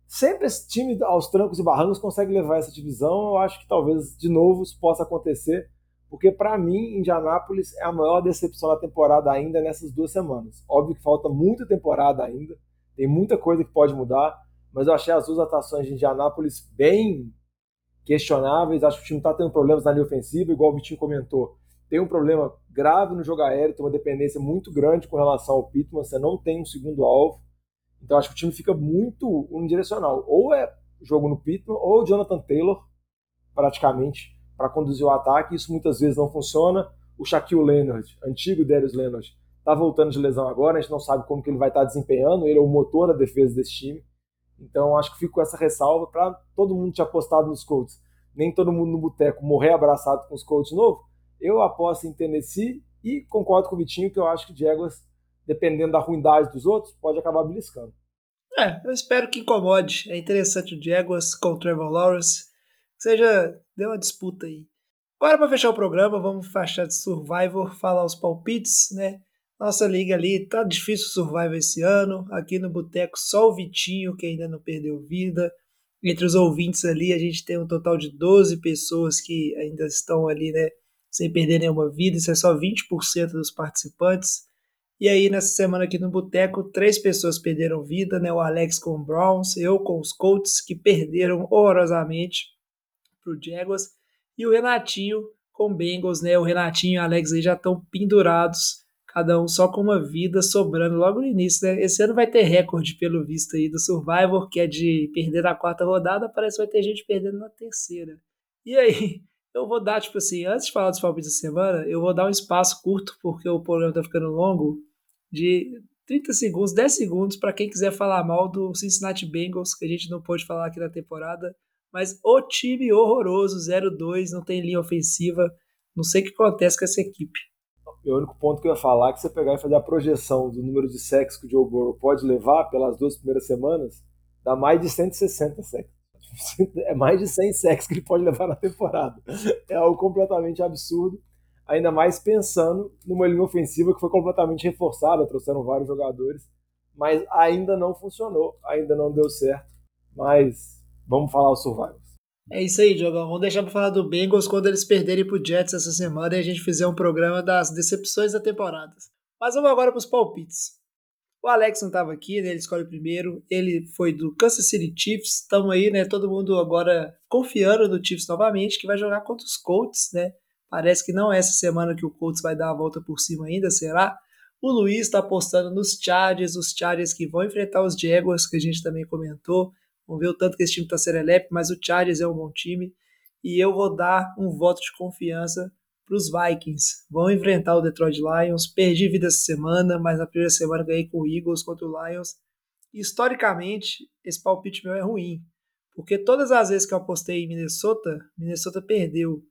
sempre esse time aos trancos e barrancos consegue levar essa divisão. Eu acho que talvez de novo isso possa acontecer, porque para mim, Indianápolis é a maior decepção da temporada ainda nessas duas semanas. Óbvio que falta muita temporada ainda, tem muita coisa que pode mudar, mas eu achei as duas atuações de Indianápolis bem questionáveis. Acho que o time está tendo problemas na linha ofensiva, igual o Vitinho comentou. Tem um problema grave no jogo aéreo, tem uma dependência muito grande com relação ao Pittman, você não tem um segundo alvo. Então acho que o time fica muito unidirecional. Ou é jogo no Pittman, ou Jonathan Taylor, praticamente, para conduzir o ataque. Isso muitas vezes não funciona. O Shaquille Leonard, antigo Darius Leonard, está voltando de lesão agora, a gente não sabe como que ele vai estar tá desempenhando, ele é o motor da defesa desse time. Então acho que fico com essa ressalva para todo mundo ter apostado nos Colts. Nem todo mundo no boteco morrer abraçado com os Colts novo. Eu aposto em Tennessee e concordo com o Vitinho que eu acho que o Jaguars, dependendo da ruindade dos outros, pode acabar beliscando. É, eu espero que incomode. É interessante o Jaguars com o Trevor Lawrence. Seja, deu uma disputa aí. Agora, para fechar o programa, vamos fechar de Survivor, falar os palpites, né? Nossa liga ali, tá difícil o Survivor esse ano. Aqui no Boteco, só o Vitinho, que ainda não perdeu vida. Entre os ouvintes ali, a gente tem um total de 12 pessoas que ainda estão ali, né? Sem perder nenhuma vida. Isso é só 20% dos participantes. E aí, nessa semana aqui no Boteco, três pessoas perderam vida, né? O Alex com o Browns, eu com os Colts, que perderam horrorosamente pro Jaguars. E o Renatinho com Bengals, né? O Renatinho e o Alex aí já estão pendurados cada um só com uma vida sobrando logo no início, né? Esse ano vai ter recorde, pelo visto aí, do Survivor, que é de perder na quarta rodada, parece que vai ter gente perdendo na terceira. E aí, eu vou dar, tipo assim, antes de falar dos palpites da semana, eu vou dar um espaço curto, porque o programa tá ficando longo, de 30 segundos, 10 segundos, para quem quiser falar mal do Cincinnati Bengals, que a gente não pôde falar aqui na temporada, mas o time horroroso, 0-2, não tem linha ofensiva, não sei o que acontece com essa equipe o único ponto que eu ia falar é que você pegar e fazer a projeção do número de sexos que o Joe Burrow pode levar pelas duas primeiras semanas, dá mais de 160 sexos. É mais de 100 sexos que ele pode levar na temporada. É algo completamente absurdo, ainda mais pensando numa linha ofensiva que foi completamente reforçada, trouxeram vários jogadores, mas ainda não funcionou, ainda não deu certo. Mas vamos falar o Survival. É isso aí, Diogão. Vamos deixar para falar do Bengals quando eles perderem pro Jets essa semana e a gente fizer um programa das decepções da temporada. Mas vamos agora para os palpites. O Alex não estava aqui, né? ele escolhe primeiro. Ele foi do Kansas City Chiefs. Estamos aí, né? Todo mundo agora confiando no Chiefs novamente, que vai jogar contra os Colts, né? Parece que não é essa semana que o Colts vai dar a volta por cima ainda, será? O Luiz está apostando nos Chargers, os Chargers que vão enfrentar os Jaguars, que a gente também comentou. Vamos ver o tanto que esse time está serelepe, mas o Chargers é um bom time. E eu vou dar um voto de confiança para os Vikings. Vão enfrentar o Detroit Lions. Perdi vida essa semana, mas na primeira semana ganhei com o Eagles contra o Lions. historicamente, esse palpite meu é ruim. Porque todas as vezes que eu apostei em Minnesota, Minnesota perdeu.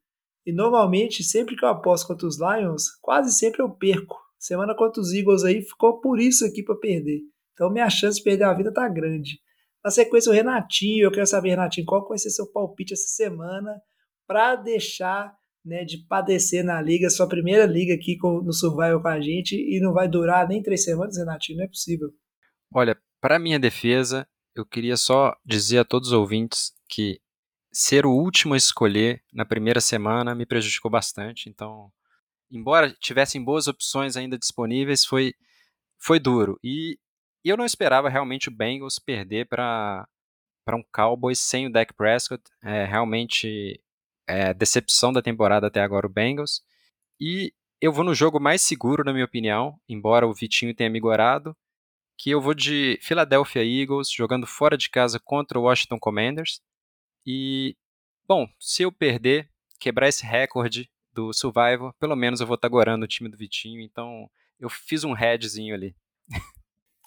E normalmente, sempre que eu aposto contra os Lions, quase sempre eu perco. Semana contra os Eagles aí ficou por isso aqui para perder. Então minha chance de perder a vida tá grande. Na sequência, o Renatinho. Eu quero saber, Renatinho, qual vai ser seu palpite essa semana para deixar né, de padecer na liga, sua primeira liga aqui com, no Survival com a gente, e não vai durar nem três semanas, Renatinho? Não é possível. Olha, para minha defesa, eu queria só dizer a todos os ouvintes que ser o último a escolher na primeira semana me prejudicou bastante. Então, embora tivessem boas opções ainda disponíveis, foi, foi duro. E e eu não esperava realmente o Bengals perder para um Cowboys sem o Dak Prescott. É realmente é, decepção da temporada até agora o Bengals. E eu vou no jogo mais seguro, na minha opinião, embora o Vitinho tenha migorado, que eu vou de Philadelphia Eagles, jogando fora de casa contra o Washington Commanders. E, bom, se eu perder, quebrar esse recorde do Survivor, pelo menos eu vou estar gorando o time do Vitinho, então eu fiz um headzinho ali.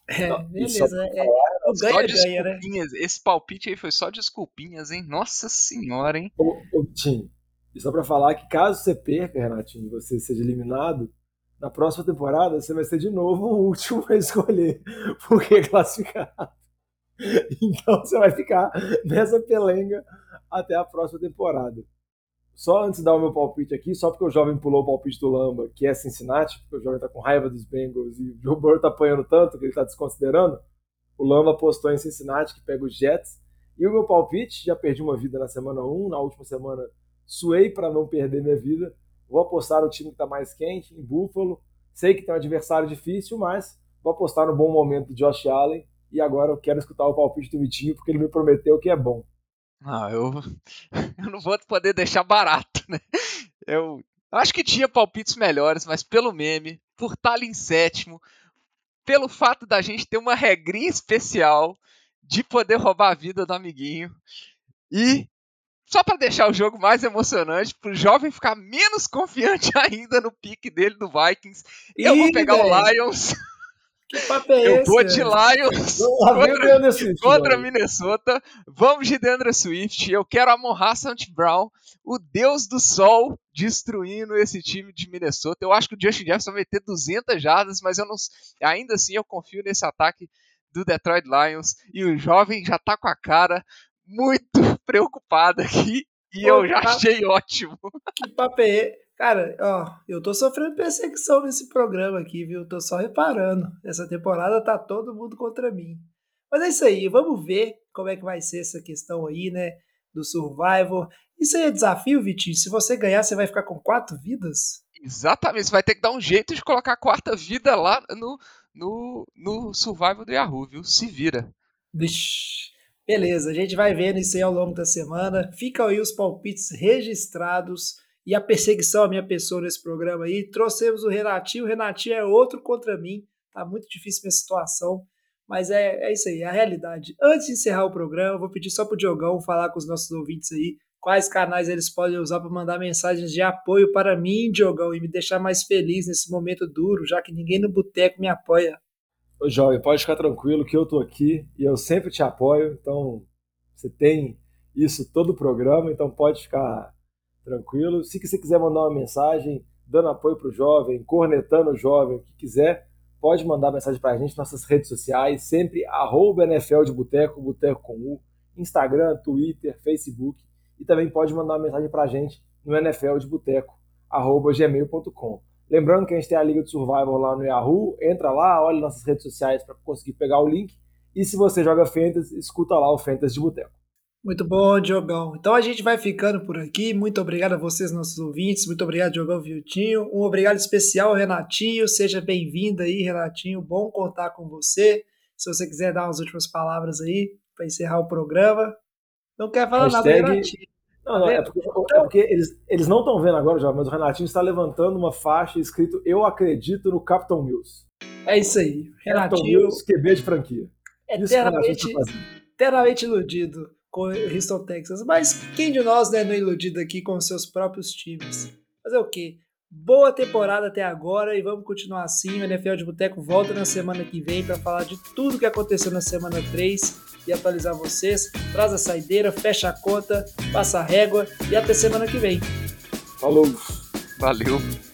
É, beleza. É, o ganha, ganha, né? Esse palpite aí foi só desculpinhas, hein? Nossa senhora, hein? Ô, ô Tim, e só pra falar que caso você perca, Renatinho, você seja eliminado, na próxima temporada você vai ser de novo o último a escolher, porque é classificado. Então você vai ficar nessa pelenga até a próxima temporada. Só antes de dar o meu palpite aqui, só porque o jovem pulou o palpite do Lamba, que é Cincinnati, porque o jovem tá com raiva dos Bengals e o Joe Burrow tá apanhando tanto que ele tá desconsiderando, o Lamba apostou em Cincinnati, que pega os Jets. E o meu palpite, já perdi uma vida na semana 1, na última semana suei para não perder minha vida. Vou apostar no time que está mais quente, em Buffalo. Sei que tem um adversário difícil, mas vou apostar no bom momento do Josh Allen. E agora eu quero escutar o palpite do Vitinho, porque ele me prometeu que é bom. Ah, eu, eu não vou poder deixar barato, né? Eu acho que tinha palpites melhores, mas pelo meme, por estar ali em sétimo, pelo fato da gente ter uma regrinha especial de poder roubar a vida do amiguinho e só para deixar o jogo mais emocionante, para o jovem ficar menos confiante ainda no pique dele do Vikings, Ih, eu vou pegar o Lions. Que papo é eu esse? vou de Lions contra, Swift, contra Minnesota. Vamos de Deandre Swift. Eu quero a St. Brown, o deus do sol, destruindo esse time de Minnesota. Eu acho que o Justin Jefferson vai ter 200 jardas, mas eu não, ainda assim eu confio nesse ataque do Detroit Lions. E o jovem já tá com a cara muito preocupado aqui. E Pô, eu já achei ótimo. Que papo é Cara, ó, eu tô sofrendo perseguição nesse programa aqui, viu? Tô só reparando. Essa temporada tá todo mundo contra mim. Mas é isso aí, vamos ver como é que vai ser essa questão aí, né? Do Survivor. Isso aí é desafio, Vitinho. Se você ganhar, você vai ficar com quatro vidas? Exatamente, você vai ter que dar um jeito de colocar a quarta vida lá no, no, no Survival do Yahoo, viu? Se vira. Vixe. Beleza, a gente vai vendo isso aí ao longo da semana. Ficam aí os palpites registrados e a perseguição à minha pessoa nesse programa aí. Trouxemos o Renatinho, o Renatinho é outro contra mim, tá muito difícil minha situação, mas é, é isso aí, é a realidade. Antes de encerrar o programa, vou pedir só pro Diogão falar com os nossos ouvintes aí quais canais eles podem usar para mandar mensagens de apoio para mim, Diogão, e me deixar mais feliz nesse momento duro, já que ninguém no boteco me apoia. Ô, Jovem, pode ficar tranquilo que eu tô aqui e eu sempre te apoio, então você tem isso todo o programa, então pode ficar tranquilo. Se você quiser mandar uma mensagem dando apoio para o jovem, cornetando o jovem, o que quiser, pode mandar mensagem para a gente nossas redes sociais, sempre arroba NFL de Boteco, Boteco com U, Instagram, Twitter, Facebook, e também pode mandar uma mensagem para a gente no NFL de Boteco, arroba gmail.com. Lembrando que a gente tem a Liga de Survival lá no Yahoo, entra lá, olha nossas redes sociais para conseguir pegar o link, e se você joga Fantasy, escuta lá o Fantasy de Boteco. Muito bom, Diogão. Então a gente vai ficando por aqui. Muito obrigado a vocês, nossos ouvintes. Muito obrigado, Diogão Viltinho. Um obrigado especial Renatinho. Seja bem-vindo aí, Renatinho. Bom contar com você. Se você quiser dar umas últimas palavras aí para encerrar o programa. Não quer falar Hashtag... nada, Renatinho. Não, não, é porque, é porque eles, eles não estão vendo agora, já, mas o Renatinho está levantando uma faixa escrito Eu acredito no Capitão Mills. É isso aí. Renatinho. Capitão Mills, QB de franquia. Eternamente, eternamente iludido com o Houston Texas. Mas quem de nós né, não é iludido aqui com os seus próprios times? Fazer o quê? Boa temporada até agora e vamos continuar assim. O NFL de Boteco volta na semana que vem para falar de tudo que aconteceu na semana 3 e atualizar vocês. Traz a saideira, fecha a conta, passa a régua e até semana que vem. Falou! Valeu!